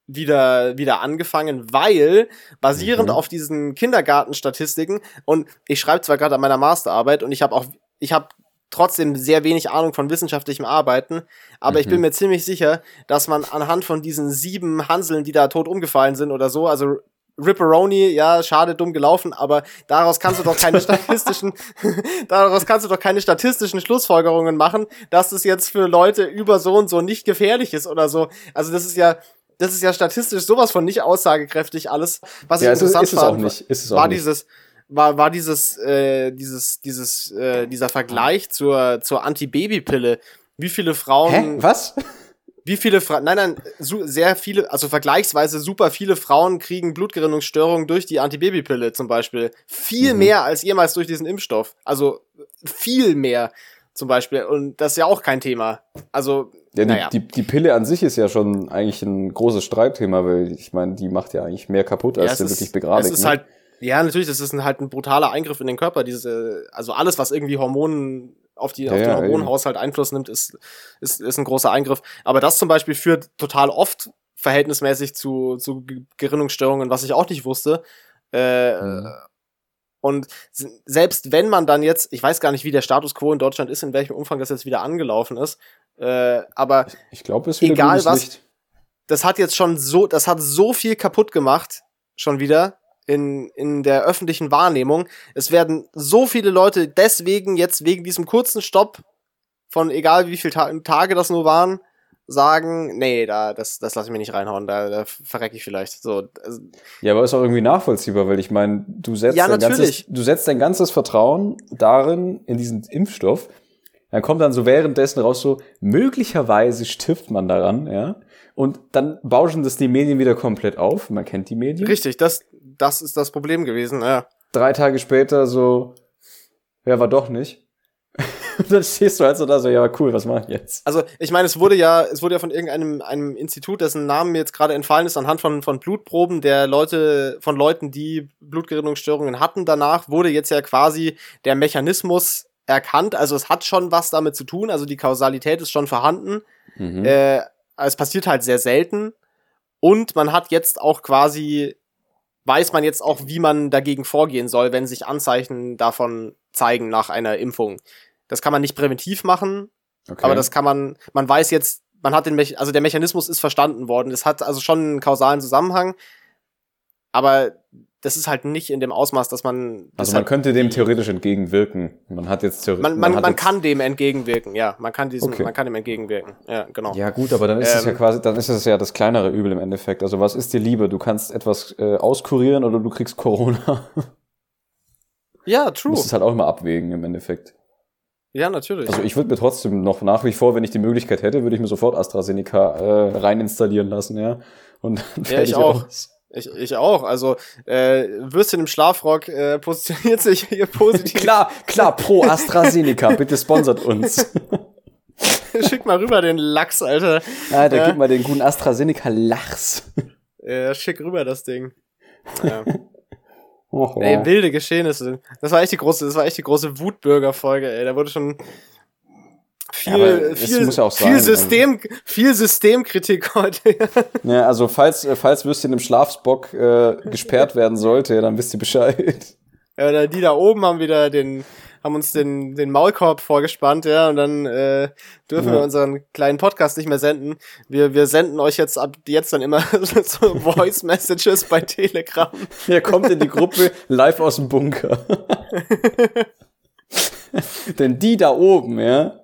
[SPEAKER 1] wieder, wieder angefangen, weil basierend mhm. auf diesen Kindergartenstatistiken und ich schreibe zwar gerade an meiner Masterarbeit und ich habe auch, ich habe trotzdem sehr wenig Ahnung von wissenschaftlichem Arbeiten, aber mhm. ich bin mhm. mir ziemlich sicher, dass man anhand von diesen sieben Hanseln, die da tot umgefallen sind oder so, also Ripperoni, ja, schade, dumm gelaufen, aber daraus kannst du doch keine (laughs) statistischen, (laughs) daraus kannst du doch keine statistischen Schlussfolgerungen machen, dass es jetzt für Leute über so und so nicht gefährlich ist oder so. Also das ist ja, das ist ja statistisch sowas von nicht aussagekräftig alles. Was ja, ich interessant ist, ist fand,
[SPEAKER 2] nicht, ist
[SPEAKER 1] war
[SPEAKER 2] nicht.
[SPEAKER 1] dieses, war, war dieses, äh, dieses, dieses, äh, dieser Vergleich zur, zur Antibabypille. Wie viele Frauen.
[SPEAKER 2] Hä? Was?
[SPEAKER 1] Wie viele Frauen, nein, nein, so, sehr viele, also vergleichsweise super viele Frauen kriegen Blutgerinnungsstörungen durch die Antibabypille zum Beispiel. Viel mhm. mehr als jemals durch diesen Impfstoff. Also viel mehr zum Beispiel. Und das ist ja auch kein Thema. Also,
[SPEAKER 2] ja, naja. die, die, die Pille an sich ist ja schon eigentlich ein großes Streitthema, weil ich meine, die macht ja eigentlich mehr kaputt, als ja, sie wirklich begradigt.
[SPEAKER 1] Es ist ne? halt, ja, natürlich, das ist ein, halt ein brutaler Eingriff in den Körper. Diese, also alles, was irgendwie Hormonen auf, die, ja, auf den Hormonhaushalt Einfluss nimmt, ist, ist, ist ein großer Eingriff. Aber das zum Beispiel führt total oft verhältnismäßig zu, zu Gerinnungsstörungen, was ich auch nicht wusste. Äh, mhm. Und selbst wenn man dann jetzt, ich weiß gar nicht, wie der Status quo in Deutschland ist, in welchem Umfang das jetzt wieder angelaufen ist, äh, aber
[SPEAKER 2] ich, ich glaube, es
[SPEAKER 1] egal was, Licht. das hat jetzt schon so, das hat so viel kaputt gemacht, schon wieder, in, in der öffentlichen Wahrnehmung. Es werden so viele Leute deswegen jetzt wegen diesem kurzen Stopp von egal wie viele Ta Tage das nur waren, sagen, nee, da, das, das lasse ich mir nicht reinhauen, da, da verrecke ich vielleicht. So,
[SPEAKER 2] also ja, aber ist auch irgendwie nachvollziehbar, weil ich meine, du setzt
[SPEAKER 1] ja,
[SPEAKER 2] dein ganzes, du setzt dein ganzes Vertrauen darin, in diesen Impfstoff. Dann kommt dann so währenddessen raus, so, möglicherweise stirbt man daran, ja. Und dann bauschen das die Medien wieder komplett auf. Man kennt die Medien.
[SPEAKER 1] Richtig, das, das ist das Problem gewesen, ja.
[SPEAKER 2] Drei Tage später so, ja, war doch nicht. Und (laughs) dann stehst du halt so da so, ja, cool, was mach ich jetzt?
[SPEAKER 1] Also, ich meine, es wurde ja, es wurde ja von irgendeinem einem Institut, dessen Namen mir jetzt gerade entfallen ist, anhand von, von Blutproben der Leute, von Leuten, die Blutgerinnungsstörungen hatten danach, wurde jetzt ja quasi der Mechanismus erkannt. Also, es hat schon was damit zu tun, also die Kausalität ist schon vorhanden. Mhm. Äh, es passiert halt sehr selten. Und man hat jetzt auch quasi weiß man jetzt auch, wie man dagegen vorgehen soll, wenn sich Anzeichen davon zeigen nach einer Impfung. Das kann man nicht präventiv machen, okay. aber das kann man, man weiß jetzt, man hat den, Me also der Mechanismus ist verstanden worden. Es hat also schon einen kausalen Zusammenhang, aber das ist halt nicht in dem Ausmaß, dass man.
[SPEAKER 2] Also man
[SPEAKER 1] halt
[SPEAKER 2] könnte dem theoretisch entgegenwirken. Man hat jetzt
[SPEAKER 1] theoretisch. Man, man, man, man kann dem entgegenwirken, ja. Man kann diesem, okay. man kann dem entgegenwirken. Ja, genau.
[SPEAKER 2] Ja, gut, aber dann ist ähm, es ja ähm, quasi, dann ist es ja das kleinere Übel im Endeffekt. Also was ist dir lieber? Du kannst etwas äh, auskurieren oder du kriegst Corona. (laughs)
[SPEAKER 1] ja, true. Du
[SPEAKER 2] musst es halt auch immer abwägen im Endeffekt.
[SPEAKER 1] Ja, natürlich.
[SPEAKER 2] Also ich würde mir trotzdem noch nach wie vor, wenn ich die Möglichkeit hätte, würde ich mir sofort AstraZeneca äh, rein installieren lassen, ja. Und
[SPEAKER 1] ja, ich auch. Aus. Ich, ich auch. Also äh, Würstchen im Schlafrock äh, (laughs) positioniert sich hier positiv.
[SPEAKER 2] klar, klar, pro AstraZeneca, (laughs) bitte sponsert uns. (laughs)
[SPEAKER 1] Schick mal rüber den Lachs, Alter.
[SPEAKER 2] Alter, ja. gib mal den guten AstraZeneca Lachs.
[SPEAKER 1] Ja, schick rüber das Ding. Ja. Oh, oh. Ey, wilde Geschehnisse. Das war echt die große, das war echt die große Wutbürger-Folge, ey. Da wurde schon viel, ja, viel, ja viel System, viel Systemkritik heute.
[SPEAKER 2] ja, also falls, äh, falls Würstchen im Schlafsbock äh, gesperrt werden sollte, dann wisst ihr Bescheid.
[SPEAKER 1] Ja, die da oben haben wieder den, haben uns den, den Maulkorb vorgespannt, ja, und dann äh, dürfen ja. wir unseren kleinen Podcast nicht mehr senden. Wir, wir senden euch jetzt ab jetzt dann immer (laughs) so Voice Messages bei Telegram.
[SPEAKER 2] Ihr kommt in die Gruppe live aus dem Bunker. (laughs) Denn die da oben, ja,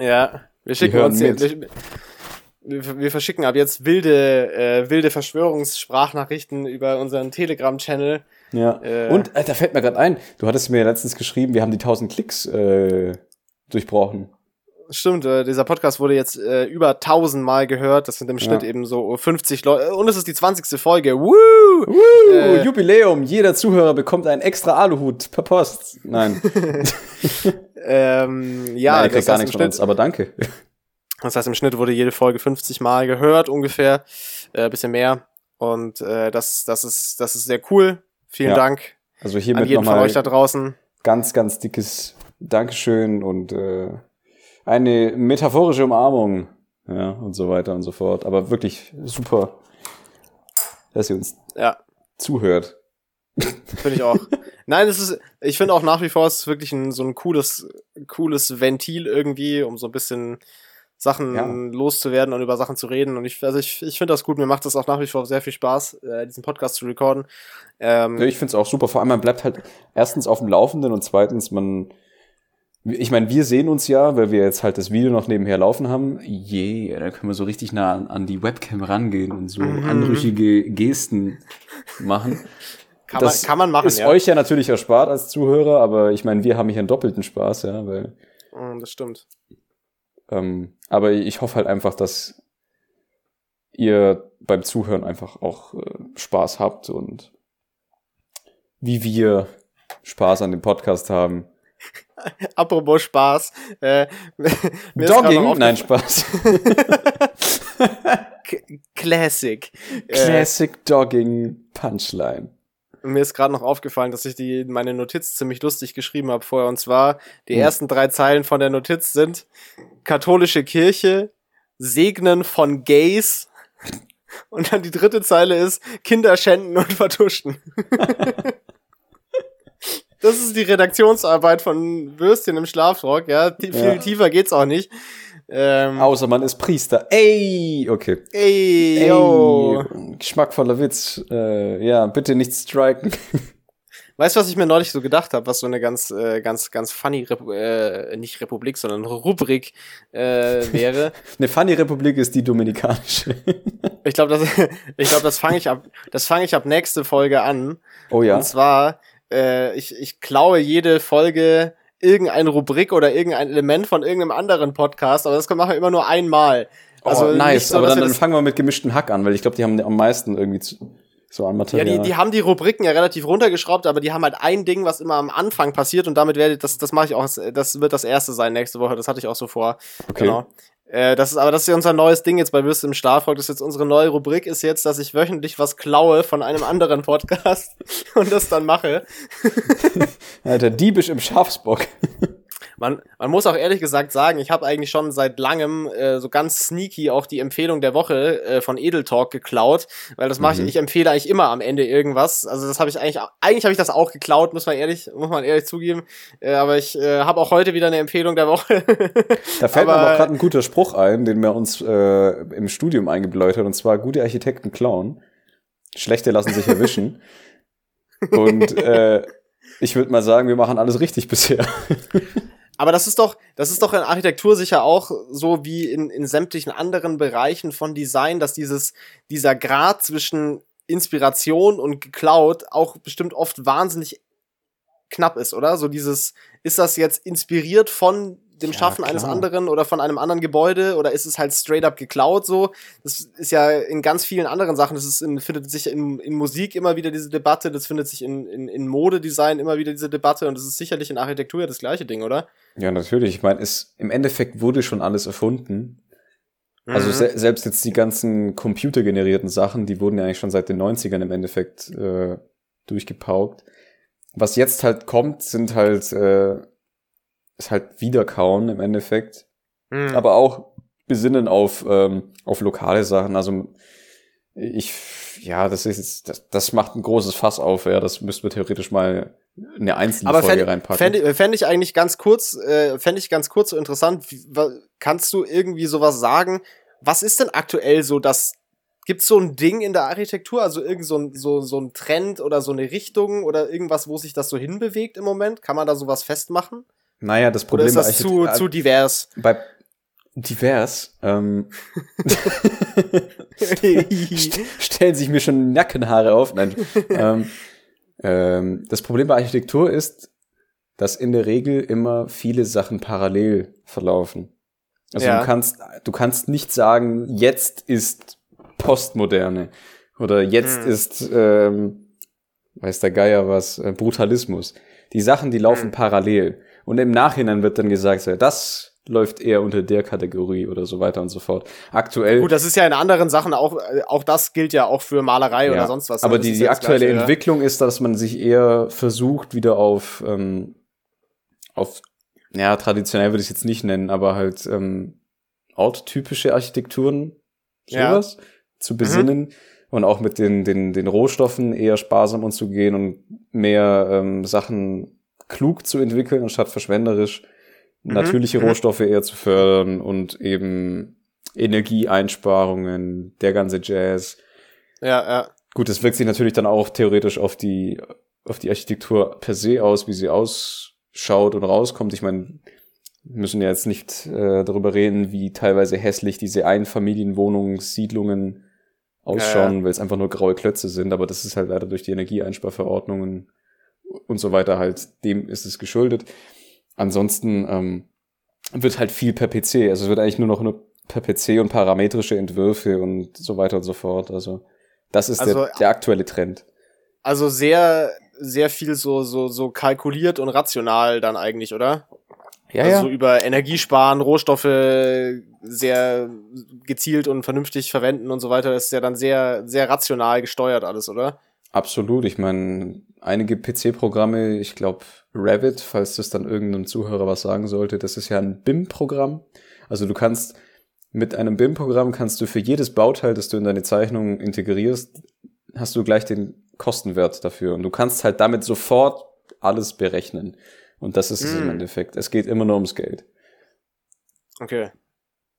[SPEAKER 1] ja, wir schicken uns hier, wir, wir, verschicken ab jetzt wilde, äh, wilde Verschwörungssprachnachrichten über unseren Telegram-Channel.
[SPEAKER 2] Ja. Äh, Und äh, da fällt mir gerade ein, du hattest mir letztens geschrieben, wir haben die 1000 Klicks äh, durchbrochen.
[SPEAKER 1] Stimmt, äh, dieser Podcast wurde jetzt äh, über 1000 Mal gehört. Das sind im Schnitt ja. eben so 50 Leute. Und es ist die 20. Folge. Woo!
[SPEAKER 2] Woo! Äh, Jubiläum. Jeder Zuhörer bekommt einen extra Aluhut per Post. Nein. (laughs) (laughs)
[SPEAKER 1] ähm, ja,
[SPEAKER 2] Nein, das gar nichts von uns, aber danke.
[SPEAKER 1] Das heißt, im Schnitt wurde jede Folge 50 Mal gehört, ungefähr. Äh, bisschen mehr. Und äh, das, das, ist, das ist sehr cool. Vielen ja. Dank.
[SPEAKER 2] Also hiermit an
[SPEAKER 1] jeden von euch da draußen.
[SPEAKER 2] Ganz, ganz dickes Dankeschön und äh, eine metaphorische Umarmung, ja, und so weiter und so fort. Aber wirklich super. dass ihr uns
[SPEAKER 1] ja.
[SPEAKER 2] zuhört.
[SPEAKER 1] Finde ich auch. Nein, es ist, ich finde auch nach wie vor, es ist wirklich ein, so ein cooles, cooles Ventil irgendwie, um so ein bisschen Sachen ja. loszuwerden und über Sachen zu reden. Und ich, also ich, ich finde das gut. Mir macht das auch nach wie vor sehr viel Spaß, äh, diesen Podcast zu recorden.
[SPEAKER 2] Ähm, ja, ich finde es auch super. Vor allem, man bleibt halt erstens auf dem Laufenden und zweitens, man, ich meine, wir sehen uns ja, weil wir jetzt halt das Video noch nebenher laufen haben. Je, yeah, da können wir so richtig nah an, an die Webcam rangehen und so mhm. anrüchige Gesten machen.
[SPEAKER 1] Kann, das man, kann man machen,
[SPEAKER 2] ist ja. euch ja natürlich erspart als Zuhörer, aber ich meine, wir haben hier einen doppelten Spaß, ja, weil.
[SPEAKER 1] Mm, das stimmt.
[SPEAKER 2] Ähm, aber ich hoffe halt einfach, dass ihr beim Zuhören einfach auch äh, Spaß habt und wie wir Spaß an dem Podcast haben. (laughs)
[SPEAKER 1] Apropos Spaß. Äh, (laughs)
[SPEAKER 2] Dogging? Nein, Spaß. (laughs)
[SPEAKER 1] Classic.
[SPEAKER 2] Classic äh, Dogging Punchline.
[SPEAKER 1] Mir ist gerade noch aufgefallen, dass ich die meine Notiz ziemlich lustig geschrieben habe vorher. Und zwar, die hm. ersten drei Zeilen von der Notiz sind katholische Kirche, Segnen von Gays. (laughs) Und dann die dritte Zeile ist Kinder schänden und vertuschen. (laughs) das ist die Redaktionsarbeit von Würstchen im Schlafrock, ja. Viel ja. tiefer geht's auch nicht.
[SPEAKER 2] Ähm, Außer man ist Priester. Ey, okay.
[SPEAKER 1] Ey, yo.
[SPEAKER 2] Geschmackvoller Witz. Äh, ja, bitte nicht striken. (laughs)
[SPEAKER 1] Weißt du, was ich mir neulich so gedacht habe, was so eine ganz, äh, ganz, ganz funny, Repu äh, nicht Republik, sondern Rubrik äh, wäre? (laughs)
[SPEAKER 2] eine funny Republik ist die dominikanische. (laughs)
[SPEAKER 1] ich glaube, das, ich glaube, das fange ich ab, das fange ich ab nächste Folge an.
[SPEAKER 2] Oh ja.
[SPEAKER 1] Und zwar, äh, ich, ich klaue jede Folge irgendeine Rubrik oder irgendein Element von irgendeinem anderen Podcast, aber das machen wir immer nur einmal.
[SPEAKER 2] Oh, also nice, so, aber dann, dann fangen wir mit gemischten Hack an, weil ich glaube, die haben am meisten irgendwie zu, so an Material.
[SPEAKER 1] Ja, die, die haben die Rubriken ja relativ runtergeschraubt, aber die haben halt ein Ding, was immer am Anfang passiert und damit werde das, das mache ich auch, das wird das erste sein nächste Woche, das hatte ich auch so vor.
[SPEAKER 2] Okay. Genau.
[SPEAKER 1] Äh, das ist aber das ist ja unser neues Ding jetzt bei Würste im Schlafrock. Das ist jetzt unsere neue Rubrik ist jetzt, dass ich wöchentlich was klaue von einem anderen Podcast (laughs) und das dann mache. (laughs)
[SPEAKER 2] Alter, diebisch im Schafsbock.
[SPEAKER 1] Man, man muss auch ehrlich gesagt sagen, ich habe eigentlich schon seit langem äh, so ganz sneaky auch die Empfehlung der Woche äh, von Edel Talk geklaut, weil das mache mhm. ich, ich empfehle eigentlich immer am Ende irgendwas. Also das habe ich eigentlich, eigentlich habe ich das auch geklaut, muss man ehrlich, muss man ehrlich zugeben. Äh, aber ich äh, habe auch heute wieder eine Empfehlung der Woche.
[SPEAKER 2] da fällt aber, mir aber gerade ein guter Spruch ein, den wir uns äh, im Studium eingebläut hat, und zwar gute Architekten klauen, schlechte lassen sich erwischen. (laughs) und äh, ich würde mal sagen, wir machen alles richtig bisher.
[SPEAKER 1] Aber das ist doch, das ist doch in Architektur sicher auch so wie in, in sämtlichen anderen Bereichen von Design, dass dieses, dieser Grad zwischen Inspiration und geklaut auch bestimmt oft wahnsinnig knapp ist, oder? So dieses, ist das jetzt inspiriert von dem ja, Schaffen klar. eines anderen oder von einem anderen Gebäude oder ist es halt straight up geklaut so? Das ist ja in ganz vielen anderen Sachen, das ist in, findet sich in, in Musik immer wieder diese Debatte, das findet sich in, in, in Modedesign immer wieder diese Debatte und das ist sicherlich in Architektur ja das gleiche Ding, oder?
[SPEAKER 2] Ja, natürlich. Ich meine, es im Endeffekt wurde schon alles erfunden. Also mhm. se selbst jetzt die ganzen computergenerierten Sachen, die wurden ja eigentlich schon seit den 90ern im Endeffekt äh, durchgepaukt. Was jetzt halt kommt, sind halt äh, ist halt Wiederkauen im Endeffekt. Mhm. Aber auch besinnen auf, ähm, auf lokale Sachen. Also ich, ja, das ist das, das macht ein großes Fass auf, ja. Das müssten wir theoretisch mal eine einzelne Aber Folge fänd, reinpacken.
[SPEAKER 1] Fände fänd ich eigentlich ganz kurz, äh, fände ich ganz kurz so interessant. Wie, kannst du irgendwie sowas sagen? Was ist denn aktuell so das Gibt's so ein Ding in der Architektur, also irgend so ein, so, so ein Trend oder so eine Richtung oder irgendwas, wo sich das so hinbewegt im Moment? Kann man da sowas festmachen?
[SPEAKER 2] Naja, das Problem
[SPEAKER 1] Oder ist das zu, zu divers?
[SPEAKER 2] Bei divers ähm, (laughs) (laughs) stellen sich mir schon Nackenhaare auf. Nein. ähm, ähm, das Problem bei Architektur ist, dass in der Regel immer viele Sachen parallel verlaufen. Also ja. du kannst, du kannst nicht sagen, jetzt ist Postmoderne oder jetzt hm. ist, ähm, weiß der Geier was, äh, Brutalismus. Die Sachen, die laufen hm. parallel. Und im Nachhinein wird dann gesagt, das läuft eher unter der Kategorie oder so weiter und so fort. Aktuell.
[SPEAKER 1] Gut, das ist ja in anderen Sachen auch, äh, auch das gilt ja auch für Malerei ja, oder sonst was.
[SPEAKER 2] Aber die, die aktuelle gleich, Entwicklung ist, dass man sich eher versucht, wieder auf, ähm, auf, ja, traditionell würde ich es jetzt nicht nennen, aber halt ähm, orttypische Architekturen, sowas, ja. zu besinnen. Mhm. und auch mit den, den, den Rohstoffen eher sparsam umzugehen und mehr ähm, Sachen klug zu entwickeln, anstatt verschwenderisch mhm. natürliche mhm. Rohstoffe eher zu fördern und eben Energieeinsparungen, der ganze Jazz.
[SPEAKER 1] Ja, ja.
[SPEAKER 2] Gut, das wirkt sich natürlich dann auch theoretisch auf die, auf die Architektur per se aus, wie sie ausschaut und rauskommt. Ich meine, wir müssen ja jetzt nicht äh, darüber reden, wie teilweise hässlich diese Einfamilienwohnungssiedlungen ausschauen, ja, ja. weil es einfach nur graue Klötze sind, aber das ist halt leider durch die Energieeinsparverordnungen und so weiter halt, dem ist es geschuldet. Ansonsten ähm, wird halt viel per PC, also es wird eigentlich nur noch nur per PC und parametrische Entwürfe und so weiter und so fort. Also das ist also, der, der aktuelle Trend.
[SPEAKER 1] Also sehr, sehr viel so, so, so kalkuliert und rational dann eigentlich, oder? Ja, also ja. so über Energiesparen, Rohstoffe sehr gezielt und vernünftig verwenden und so weiter. Das ist ja dann sehr, sehr rational gesteuert alles, oder?
[SPEAKER 2] Absolut. Ich meine, einige PC-Programme, ich glaube Revit, falls das dann irgendeinem Zuhörer was sagen sollte, das ist ja ein BIM-Programm. Also du kannst mit einem BIM-Programm kannst du für jedes Bauteil, das du in deine Zeichnung integrierst, hast du gleich den Kostenwert dafür. Und du kannst halt damit sofort alles berechnen. Und das ist mm. es im hm. Endeffekt. Es geht immer nur ums Geld.
[SPEAKER 1] Okay.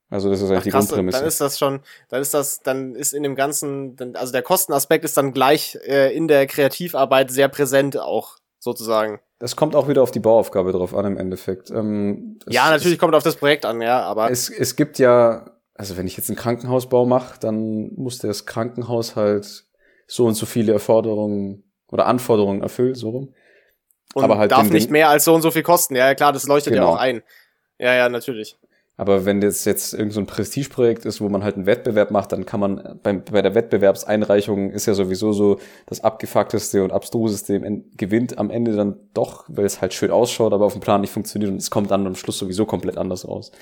[SPEAKER 2] Also das ist eigentlich Ach, die krass, Grundprämisse.
[SPEAKER 1] Dann ist das schon, dann ist das, dann ist in dem ganzen, also der Kostenaspekt ist dann gleich äh, in der Kreativarbeit sehr präsent auch sozusagen.
[SPEAKER 2] Das kommt auch wieder auf die Bauaufgabe drauf an im Endeffekt. Ähm,
[SPEAKER 1] ja, natürlich es, kommt auf das Projekt an, ja, aber
[SPEAKER 2] es, es gibt ja, also wenn ich jetzt einen Krankenhausbau mache, dann muss das Krankenhaus halt so und so viele Erforderungen oder Anforderungen erfüllen, so rum.
[SPEAKER 1] Und aber halt darf nicht mehr als so und so viel kosten. Ja, klar, das leuchtet genau. ja auch ein. Ja, ja, natürlich.
[SPEAKER 2] Aber wenn das jetzt irgend so ein Prestigeprojekt ist, wo man halt einen Wettbewerb macht, dann kann man beim, bei der Wettbewerbseinreichung ist ja sowieso so das abgefuckteste und abstruseste gewinnt am Ende dann doch, weil es halt schön ausschaut, aber auf dem Plan nicht funktioniert und es kommt dann am Schluss sowieso komplett anders raus.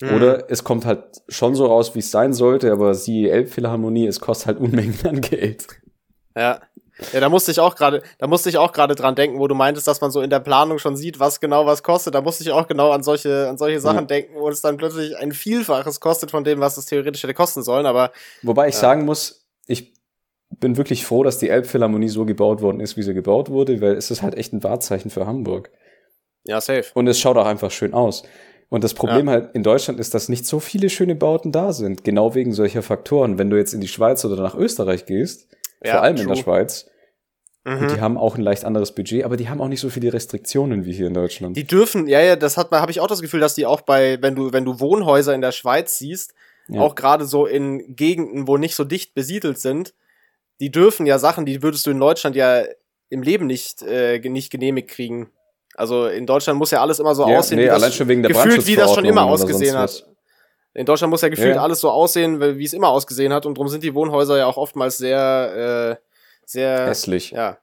[SPEAKER 2] Mhm. Oder es kommt halt schon so raus, wie es sein sollte, aber siehe Elbphilharmonie, es kostet halt (laughs) Unmengen an Geld.
[SPEAKER 1] Ja. Ja, da musste ich auch gerade, da musste ich auch gerade dran denken, wo du meintest, dass man so in der Planung schon sieht, was genau was kostet. Da musste ich auch genau an solche, an solche Sachen ja. denken, wo es dann plötzlich ein Vielfaches kostet von dem, was es theoretisch hätte kosten sollen. Aber
[SPEAKER 2] wobei ich ja. sagen muss, ich bin wirklich froh, dass die Elbphilharmonie so gebaut worden ist, wie sie gebaut wurde, weil es ist halt echt ein Wahrzeichen für Hamburg.
[SPEAKER 1] Ja, safe.
[SPEAKER 2] Und es schaut auch einfach schön aus. Und das Problem ja. halt in Deutschland ist, dass nicht so viele schöne Bauten da sind, genau wegen solcher Faktoren. Wenn du jetzt in die Schweiz oder nach Österreich gehst, ja, vor allem true. in der Schweiz, Mhm. die haben auch ein leicht anderes Budget, aber die haben auch nicht so viele Restriktionen wie hier in Deutschland.
[SPEAKER 1] Die dürfen, ja, ja, das hat man, habe ich auch das Gefühl, dass die auch bei, wenn du, wenn du Wohnhäuser in der Schweiz siehst, ja. auch gerade so in Gegenden, wo nicht so dicht besiedelt sind, die dürfen ja Sachen, die würdest du in Deutschland ja im Leben nicht, äh, nicht genehmigt kriegen. Also in Deutschland muss ja alles immer so ja, aussehen,
[SPEAKER 2] nee, wie das, schon wegen der
[SPEAKER 1] gefühlt, wie das schon immer ausgesehen hat. In Deutschland muss ja gefühlt ja. alles so aussehen, wie es immer ausgesehen hat, und darum sind die Wohnhäuser ja auch oftmals sehr äh, sehr
[SPEAKER 2] hässlich.
[SPEAKER 1] Ja.